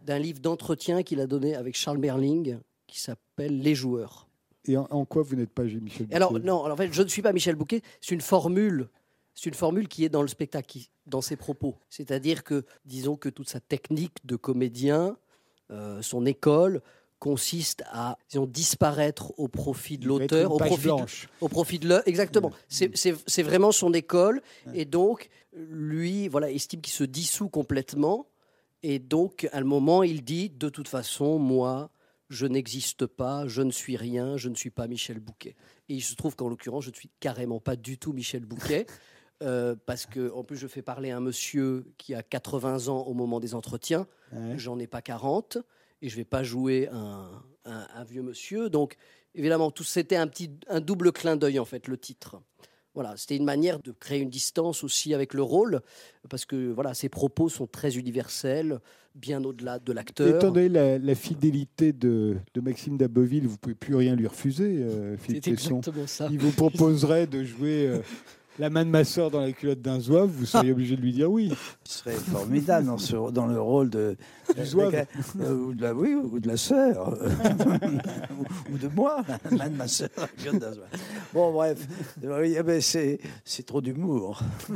Speaker 7: d'un livre d'entretien qu'il a donné avec Charles Berling, qui s'appelle Les joueurs.
Speaker 3: Et en, en quoi vous n'êtes pas Michel Bouquet?
Speaker 7: Et Alors non, alors, en fait, je ne suis pas Michel Bouquet. C'est une formule. C'est une formule qui est dans le spectacle, qui- dans ses propos. C'est-à-dire que, disons que toute sa technique de comédien, euh, son école, consiste à disons, disparaître au profit de l'auteur, au profit, de,
Speaker 3: blanche.
Speaker 7: au profit de l'œuvre. Exactement. C'est vraiment son école. Et donc, lui, voilà, estime qu'il se dissout complètement. Et donc, à un moment, il dit de toute façon, moi, je n'existe pas, je ne suis rien, je ne suis pas Michel Bouquet. Et il se trouve qu'en l'occurrence, je ne suis carrément pas du tout Michel Bouquet. euh, parce que en plus je fais parler un monsieur qui a 80 ans au moment des entretiens,
Speaker 3: Ouais.
Speaker 7: j'en ai pas 40 et je vais pas jouer un, un- un vieux monsieur. Donc évidemment tout c'était un petit un double clin d'œil en fait le titre. Voilà, c'était une manière de créer une distance aussi avec le rôle parce que voilà ses propos sont très universels, bien au-delà de l'acteur.
Speaker 3: Étant donné la, la fidélité de, de Maxime d'Abbeville, vous ne pouvez plus rien lui refuser, euh, Philippe Tesson.
Speaker 7: exactement ça.
Speaker 3: Il vous proposerait de jouer euh, la main de ma sœur dans la culotte d'un zouave, vous seriez obligé de lui dire oui.
Speaker 4: Ce serait formidable dans, ce- dans le rôle de.
Speaker 3: Du zouave.
Speaker 4: euh, ou de la, oui, ou de la sœur. ou, ou de moi, même ma sœur. Bon, bref. Eh ben, c'est c'est trop d'humour.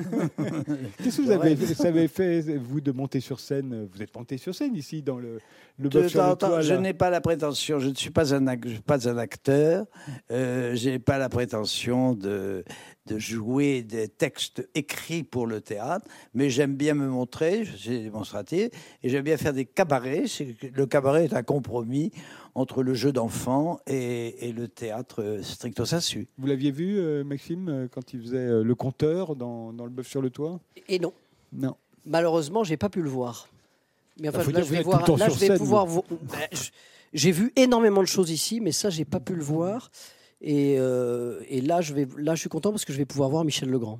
Speaker 3: Qu'est-ce que vous avez, vous avez fait, vous, de monter sur scène Vous êtes monté sur scène ici, dans le, le
Speaker 4: De
Speaker 3: sur toit,
Speaker 4: je n'ai pas la prétention, je ne suis pas un, pas acteur, euh, je n'ai pas la prétention de, de jouer des textes écrits pour le théâtre, mais j'aime bien me montrer, je suis démonstratif, et j'aime bien faire des cabarets. Le cabaret est un compromis entre le jeu d'enfant et, et le théâtre euh, stricto sensu.
Speaker 3: Vous l'aviez vu, euh, Maxime, euh, quand il faisait le compteur dans, dans le bœuf sur le toit?
Speaker 7: Et non,
Speaker 3: Non.
Speaker 7: malheureusement, j'ai pas pu le voir. Mais enfin,
Speaker 3: Bah, faut
Speaker 7: là, je vais voir. Là,
Speaker 3: sur
Speaker 7: je vais
Speaker 3: scène,
Speaker 7: pouvoir. Ben, J'ai vu énormément de choses ici, mais ça, j'ai pas pu le voir. Et, euh, et là, je vais. Là, je suis content parce que je vais pouvoir voir Michel Legrand.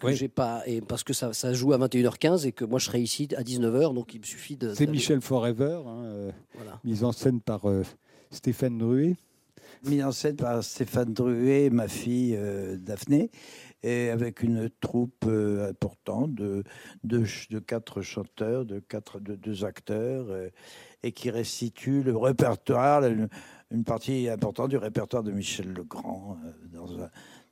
Speaker 7: Que
Speaker 3: Oui.
Speaker 7: J'ai pas et parce que ça, ça joue à 21h15 et que moi je serai ici à 19h, donc il me suffit de.
Speaker 3: C'est Michel Forever, hein, euh,
Speaker 7: Voilà.
Speaker 3: mise en scène par euh, Stéphane Druet.
Speaker 4: mis en scène par Stéphane Druet, ma fille euh, Daphné, et avec une troupe euh, importante de, de, de quatre chanteurs, de, quatre, de deux acteurs, euh, et qui restitue le répertoire, une partie importante du répertoire de Michel Legrand, euh, dans un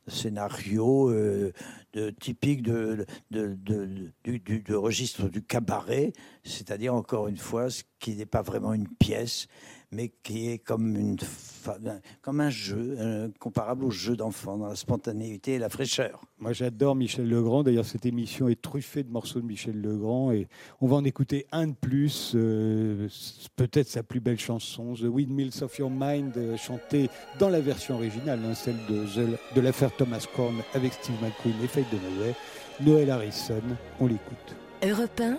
Speaker 4: scénario euh, de, typique de, de, de, du, registre du cabaret, c'est-à-dire encore une fois ce qui n'est pas vraiment une pièce, mais qui est comme, une, fa- comme un jeu, euh, comparable au jeu d'enfant, dans la spontanéité et la fraîcheur.
Speaker 3: Moi, j'adore Michel Legrand. D'ailleurs, cette émission est truffée de morceaux de Michel Legrand. Et on va en écouter un de plus. euh, Peut-être sa plus belle chanson, The Windmills of Your Mind, euh, chantée dans la version originale, hein, celle de l'affaire Thomas Korn avec Steve McQueen et Faye Dunaway. Noël Harrison, on l'écoute.
Speaker 1: Europe 1,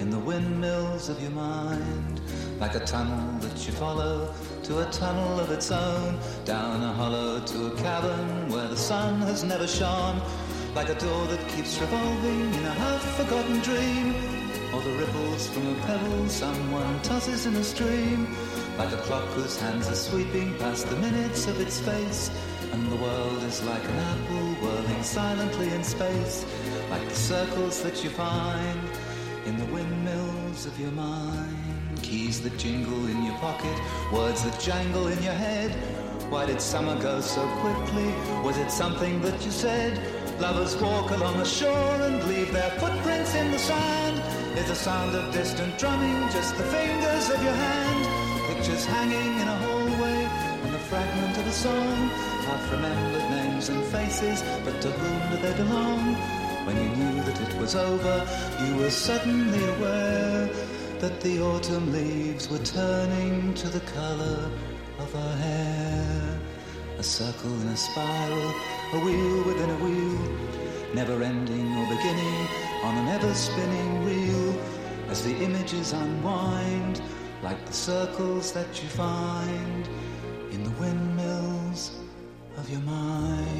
Speaker 5: in the windmills of your mind, like a tunnel that you follow to a tunnel of its own, down a hollow to a cavern where the sun has never shone, like a door that keeps revolving in a half-forgotten dream, or the ripples from a pebble someone tosses in a stream, like a clock whose hands are sweeping past the minutes of its face, and the world is like an apple whirling silently in space, like the circles that you find in the of your mind. Keys that jingle in your pocket, words that jangle in your head. Why did summer go so quickly? Was it something that you said? Lovers walk along the shore and leave their footprints in the sand. Is the sound of distant drumming just the fingers of your hand? Pictures hanging in a hallway and a fragment of a song. Half remembered names and faces, but to whom do they belong? When you knew that it was over, you were suddenly aware that the autumn leaves were turning to the color of her hair. A circle in a spiral, a wheel within a wheel, never ending or beginning on an ever spinning reel. As the images unwind, like the circles that you find in the windmills of your mind.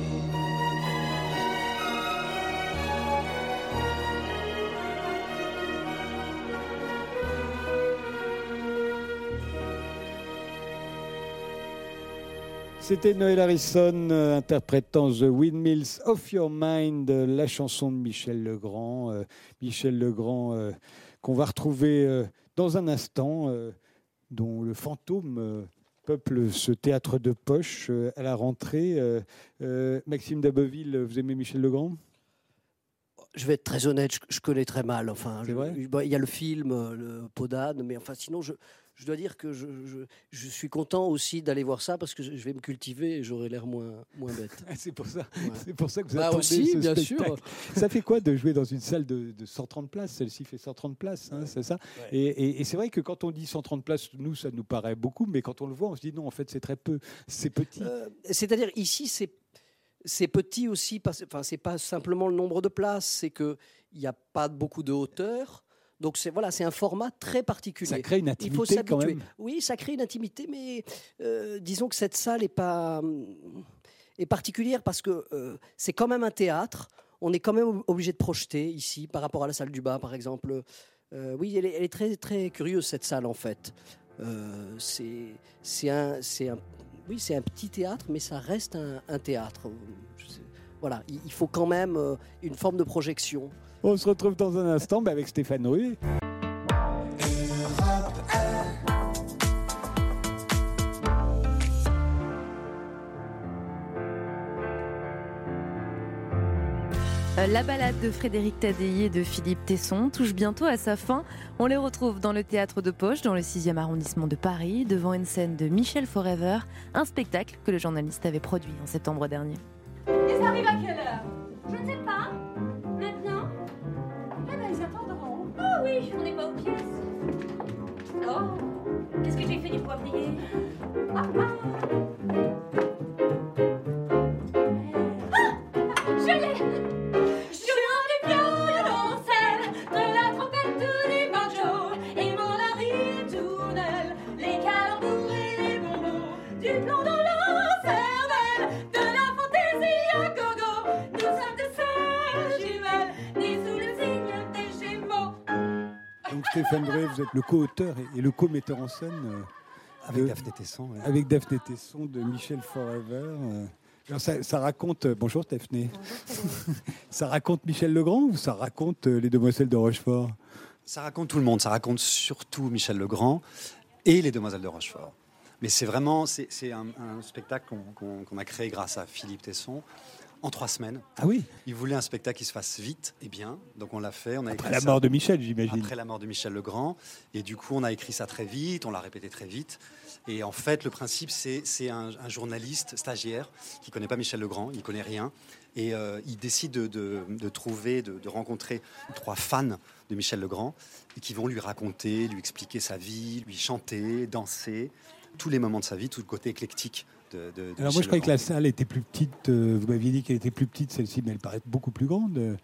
Speaker 3: C'était Noël Harrison euh, interprétant The Windmills of Your Mind, la chanson de Michel Legrand. Euh, Michel Legrand euh, qu'on va retrouver euh, dans un instant, dont le fantôme peuple ce théâtre de poche à la rentrée. Maxime Daboville, vous aimez Michel Legrand?
Speaker 7: Je vais être très honnête, je, je connais très mal. Enfin, je- bon, il y a le film, le Podane, mais enfin, sinon, je, je dois dire que je, je- je suis content aussi d'aller voir ça parce que je vais me cultiver et j'aurai l'air moins, moins bête.
Speaker 3: C'est pour ça.
Speaker 7: Ouais.
Speaker 3: C'est pour ça que vous
Speaker 7: Bah
Speaker 3: attendez
Speaker 7: aussi,
Speaker 3: ce
Speaker 7: bien
Speaker 3: spectacle.
Speaker 7: sûr.
Speaker 3: Ça fait quoi de jouer dans une salle de, de 130 places? Celle-ci fait 130 places, hein, c'est ça? Et, et- et c'est vrai que quand on dit 130 places, nous, ça nous paraît beaucoup, mais quand on le voit, on se dit non, en fait, c'est très peu, c'est petit.
Speaker 7: Euh, C'est-à-dire ici, c'est c'est petit aussi, enfin, c'est pas simplement le nombre de places, c'est que il n'y a pas beaucoup de hauteur. Donc c'est voilà, c'est un format très particulier.
Speaker 3: ça crée une
Speaker 7: Il faut
Speaker 3: intimité quand même.
Speaker 7: Oui, ça crée une intimité, mais euh, disons que cette salle est pas hum, est particulière parce que euh, c'est quand même un théâtre. On est quand même ob- obligé de projeter ici par rapport à la salle du bas, par exemple. Euh, oui, elle est, elle est très très curieuse cette salle en fait. Euh, c'est un un oui c'est un petit théâtre, mais ça reste un, un théâtre. Voilà, il faut quand même euh, une forme de projection.
Speaker 3: On se retrouve dans un instant avec Stéphane Ruet.
Speaker 6: Euh, La balade de Frédéric Tadei et de Philippe Tesson touche bientôt à sa fin. On les retrouve dans le théâtre de Poche, dans le 6e arrondissement de Paris, devant une scène de Michel Forever, un spectacle que le journaliste avait produit en septembre dernier.
Speaker 8: Et ça arrive à quelle heure Je ne sais pas. Maintenant Eh ben, ils attendront. Oh oui, on n'est pas aux pièces. Oh, qu'est-ce que j'ai fait du poivrier? Ah. Ah,
Speaker 3: Stéphane Ruet, vous êtes le co-auteur et, et le co-metteur en scène. euh,
Speaker 9: Avec
Speaker 3: de-
Speaker 9: Daphné Tesson. ouais.
Speaker 3: avec Daphné Tesson de Michel Forever. euh. Alors, ça, ça raconte. euh, Bonjour Daphné. ça raconte Michel Legrand ou ça raconte euh, les Demoiselles de Rochefort?
Speaker 9: Ça raconte tout le monde, ça raconte surtout Michel Legrand et les Demoiselles de Rochefort. Mais c'est vraiment, c'est un, un spectacle qu'on a créé grâce à Philippe Tesson en trois semaines.
Speaker 3: Ah oui
Speaker 9: Il voulait un spectacle qui se fasse vite et bien, donc on l'a fait. On a
Speaker 3: Après
Speaker 9: écrit
Speaker 3: la
Speaker 9: ça
Speaker 3: mort de Michel, j'imagine.
Speaker 9: Après la mort de Michel Legrand, et du coup on a écrit ça très vite, on l'a répété très vite. Et en fait, le principe, c'est c'est un, un journaliste stagiaire qui connaît pas Michel Legrand, il connaît rien, et euh, il décide de, de- de trouver, de, de rencontrer trois fans de Michel Legrand et qui vont lui raconter, lui expliquer sa vie, lui chanter, danser, tous les moments de sa vie, tout le côté éclectique de, de- de
Speaker 3: Alors moi je croyais que la salle était plus petite. euh, vous m'aviez dit qu'elle était plus petite celle-ci, mais elle paraît beaucoup plus grande. Euh,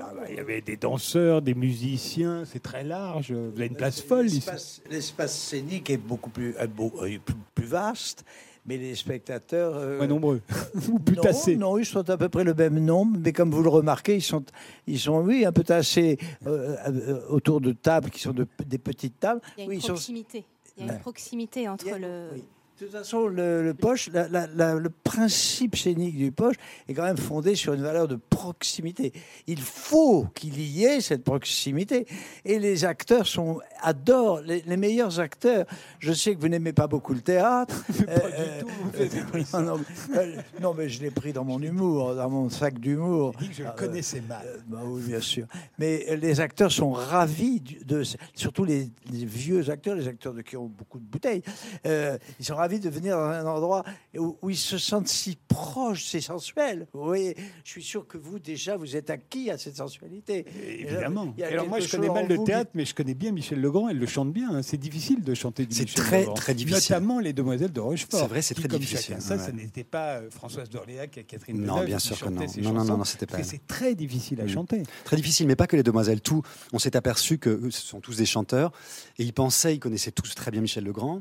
Speaker 3: ah bah, Il y avait des danseurs, des musiciens, c'est très large. Vous avez une place folle ici.
Speaker 4: L'espace- scénique est beaucoup plus, euh, euh, plus, vaste, mais les spectateurs. euh,
Speaker 3: Moins nombreux. Ou plus
Speaker 4: non,
Speaker 3: tassés.
Speaker 4: non, ils sont à peu près le même nombre, mais comme vous le remarquez, ils sont, ils sont oui, un peu tassés euh, euh, autour de tables qui sont de- des petites tables.
Speaker 10: Il y a une
Speaker 4: Oui, ils sont-
Speaker 10: proximité. Il y a une proximité entre
Speaker 4: a-
Speaker 10: le.
Speaker 4: oui. De toute façon, le, le poche, la- la- la- le principe scénique du poche est quand même fondé sur une valeur de proximité. Il faut qu'il y ait cette proximité. Et les acteurs sont, adorent, les, les meilleurs acteurs. Je sais que vous n'aimez pas beaucoup le théâtre. Euh, euh, non, non, mais- euh, non, mais je l'ai pris dans mon humour, dans mon sac d'humour.
Speaker 3: Je le
Speaker 4: Ah,
Speaker 3: connaissais mal.
Speaker 4: euh, bah oui, bien sûr. Mais euh, les acteurs sont ravis, de, surtout les, les vieux acteurs, les acteurs de, qui ont beaucoup de bouteilles. euh, ils sont ravis de venir dans un endroit où, où ils se sentent si proches, c'est sensuel. Vous voyez, je suis sûr que vous, déjà, vous êtes acquis à cette sensualité.
Speaker 3: Évidemment. Alors moi, je connais mal le théâtre, mais je connais bien Michel Legrand. Elle le chante bien. hein. C'est difficile de chanter du
Speaker 9: C'est
Speaker 3: Michel
Speaker 9: très,
Speaker 3: Legrand.
Speaker 9: très difficile.
Speaker 3: Notamment les Demoiselles de Rochefort.
Speaker 9: C'est vrai, c'est très
Speaker 3: comme
Speaker 9: difficile,
Speaker 3: chacun ça,
Speaker 9: ouais.
Speaker 3: ça n'était pas euh, Françoise d'Orléac et Catherine
Speaker 9: Non,
Speaker 3: Deneuve
Speaker 9: bien sûr que non. Non, non, non, non, c'était pas
Speaker 3: c'est très difficile à
Speaker 9: Mm.
Speaker 3: chanter.
Speaker 9: Très difficile, mais pas que les demoiselles. Tout, on s'est aperçu que ce sont tous des chanteurs et ils pensaient, ils connaissaient tous très bien Michel Legrand,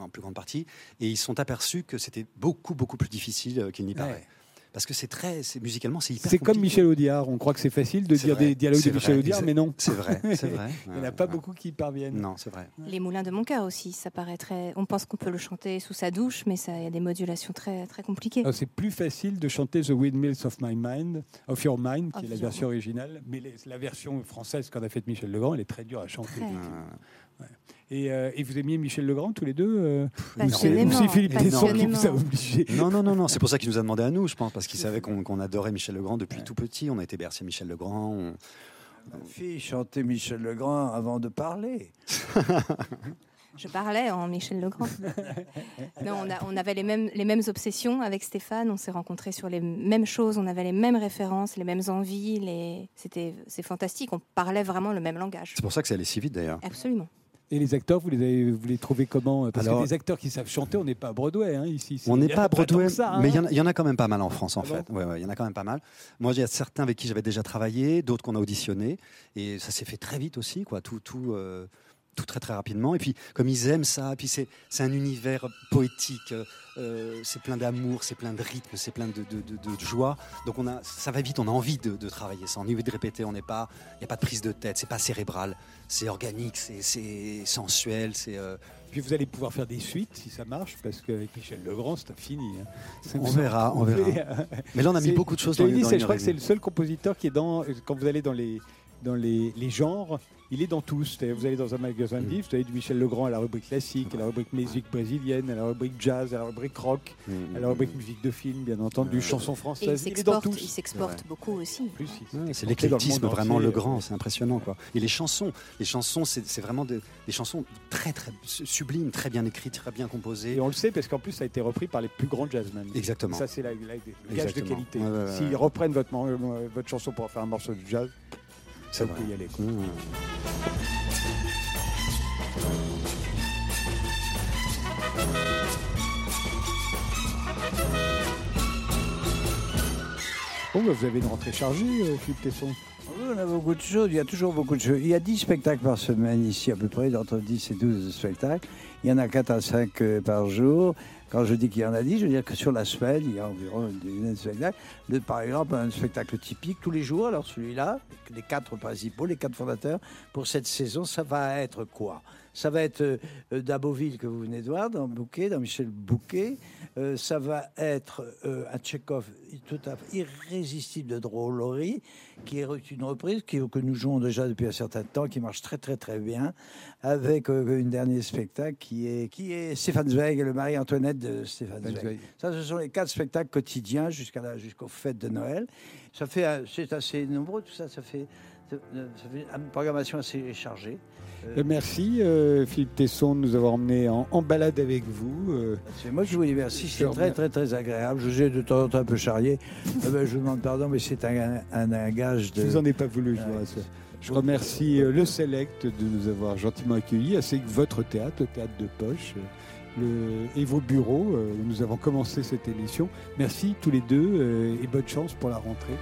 Speaker 9: en plus grande partie, et ils se sont aperçus que c'était beaucoup beaucoup plus difficile euh, qu'il n'y paraît.
Speaker 3: Ouais.
Speaker 9: Parce que c'est très, c'est musicalement, c'est hyper.
Speaker 3: C'est comme. Michel Audiard. On croit que c'est facile de
Speaker 9: C'est
Speaker 3: dire
Speaker 9: vrai,
Speaker 3: des dialogues de Michel
Speaker 9: vrai,
Speaker 3: Audiard, mais non.
Speaker 9: C'est vrai, c'est vrai.
Speaker 3: Il n'y en a pas beaucoup qui y parviennent.
Speaker 9: Non, c'est vrai.
Speaker 10: Les moulins de mon cœur aussi, ça paraît très. On pense qu'on peut le chanter sous sa douche, mais ça, il y a des modulations très, très compliquées.
Speaker 3: Alors, C'est plus facile de chanter The Windmills of My Mind, of Your Mind, qui
Speaker 10: Of
Speaker 3: est la version originale, mais les- la version française qu'en a faite Michel Legrand, elle est très dure à chanter.
Speaker 10: Très.
Speaker 3: Et, euh, et vous aimiez Michel Legrand tous les deux euh, ou c'est- ou
Speaker 10: Passionnément,
Speaker 3: c'est Philippe Tesson qui vous a obligé
Speaker 9: Non, non, non, non. C'est pour ça qu'il nous a demandé à nous, je pense, parce qu'il savait qu'on qu'on adorait Michel Legrand depuis tout petit. On a été bercé Michel Legrand. on-
Speaker 4: Ma fille chantait Michel Legrand avant de parler.
Speaker 10: Je parlais en Michel Legrand. non, on, a- on avait les mêmes, les mêmes obsessions avec Stéphane. On s'est rencontrés sur les mêmes choses. On avait les mêmes références, les mêmes envies. Les... C'était, c'est fantastique. On parlait vraiment le même langage.
Speaker 9: C'est pour ça que c'est allé si vite d'ailleurs.
Speaker 10: Absolument.
Speaker 3: Et les acteurs, vous les, avez, vous les trouvez comment? Parce
Speaker 9: Alors-
Speaker 3: que des acteurs qui savent chanter, on n'est pas à Broadway hein, ici.
Speaker 9: On n'est
Speaker 3: il
Speaker 9: pas à Broadway,
Speaker 3: ça, hein.
Speaker 9: mais il y en a- il y, en a quand même pas mal en France, en
Speaker 3: Ah bon?
Speaker 9: Fait. Ouais, ouais, il y en a quand même pas mal. Moi, il y a certains avec qui j'avais déjà travaillé, d'autres qu'on a auditionnés, et ça s'est fait très vite aussi, quoi. Tout, tout, euh, tout très très rapidement. Et puis, comme ils aiment ça, puis c'est c'est un univers poétique. euh, euh, c'est plein d'amour, c'est plein de rythme, c'est plein de, de, de- de joie. Donc on a, ça va vite, on a envie de, de travailler ça, on a envie de répéter. On n'est pas, il n'y a pas de prise de tête, c'est pas cérébral, c'est organique, c'est- c'est sensuel, c'est. euh,
Speaker 3: Puis vous allez pouvoir faire des suites si ça marche, parce qu'avec Michel Legrand, c'est fini. hein.
Speaker 9: On
Speaker 3: vous
Speaker 9: verra, on verra.
Speaker 3: euh,
Speaker 9: Mais là, on a mis beaucoup de choses dans,
Speaker 3: dit,
Speaker 9: dans
Speaker 3: Je crois que c'est le seul compositeur qui est dans. Quand vous allez dans les, dans les, les genres, il est dans tous. Vous allez dans un magasin de
Speaker 9: Mm.
Speaker 3: livres, vous avez du Michel Legrand à la rubrique classique, à la rubrique musique brésilienne, à la rubrique jazz, à la rubrique rock,
Speaker 9: Mm,
Speaker 3: à la
Speaker 9: mm,
Speaker 3: rubrique
Speaker 9: mm.
Speaker 3: musique de film, bien entendu,
Speaker 9: Euh,
Speaker 3: chansons
Speaker 10: Et il
Speaker 3: françaises. Il est dans
Speaker 10: s'exporte,
Speaker 3: tous.
Speaker 10: il s'exporte
Speaker 9: Ouais.
Speaker 10: beaucoup aussi.
Speaker 9: C'est l'éclectisme vraiment
Speaker 3: entier.
Speaker 9: le grand, c'est impressionnant quoi. Et les chansons, les chansons, c'est vraiment des, des chansons très très sublimes, très bien écrites, très bien composées.
Speaker 3: Et on le sait parce qu'en plus, ça a été repris par les plus grands jazzmen.
Speaker 9: Exactement.
Speaker 3: Ça, c'est la, gage de qualité.
Speaker 9: Ouais, ouais, ouais.
Speaker 3: S'ils reprennent votre, euh, votre chanson pour faire un morceau de jazz, ça pouvez y aller. quoi.
Speaker 9: Mmh.
Speaker 3: Bon, bah, vous avez une rentrée chargée, euh, Philippe Tesson.
Speaker 4: On a beaucoup de choses, il y a toujours beaucoup de choses. Il y a 10 spectacles par semaine ici, à peu près, entre 10 et 12 spectacles. Il y en a 4 à 5 euh, par jour. Quand je dis qu'il y en a 10, je veux dire que sur la semaine, il y a environ une dizaine de spectacles. Le- par exemple, un spectacle typique tous les jours. Alors celui-là, les quatre principaux, les quatre fondateurs, pour cette saison, ça va être quoi? Ça va être euh, euh, d'Aboville que vous venez de voir, dans Bouquet, dans Michel Bouquet. Euh, ça va être euh, un Tchekhov tout à fait irrésistible de drôlerie, qui est une reprise qui- que nous jouons déjà depuis un certain temps, qui marche très très très bien, avec une dernier spectacle qui est, qui est Stéphane Zweig, le Marie-Antoinette de Stéphane Zweig. Ça, ce sont les quatre spectacles quotidiens jusqu'à jusqu'aux fêtes de Noël. Ça fait, c'est assez nombreux tout ça. Ça fait, fait une programmation assez chargée.
Speaker 3: Euh, Merci euh, Philippe Tesson de nous avoir emmenés en, en balade avec vous. euh.
Speaker 4: C'est moi qui vous dis merci,
Speaker 3: Je
Speaker 4: c'est très
Speaker 3: remercie.
Speaker 4: très très agréable. Je vous ai de temps en temps un peu charrié. Euh, ben, je vous demande pardon, mais c'est un, un, un gage de.
Speaker 3: Je vous en ai pas voulu, je vous rassure. Je remercie euh, le Select de nous avoir gentiment accueillis, ainsi que votre théâtre, le théâtre de Poche, euh, et vos bureaux euh, où nous avons commencé cette émission. Merci tous les deux euh, et bonne chance pour la rentrée.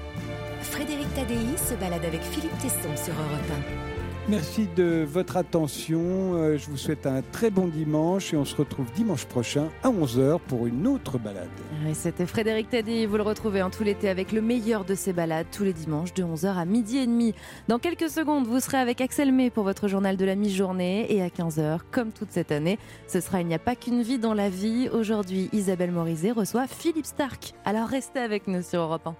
Speaker 1: Frédéric Tadei se balade avec Philippe Tesson sur Europe
Speaker 3: Merci de votre attention. Euh, Je vous souhaite un très bon dimanche et on se retrouve dimanche prochain à 11h pour une autre balade.
Speaker 6: C'était Frédéric Taddy. Vous le retrouvez en tout l'été avec le meilleur de ses balades tous les dimanches de 11h à midi et demi. Dans quelques secondes, vous serez avec Axel May pour votre journal de la mi-journée. Et à 15h, comme toute cette année, ce sera Il n'y a pas qu'une vie dans la vie. Aujourd'hui, Isabelle Morizet reçoit Philippe Stark. Alors restez avec nous sur Europe 1.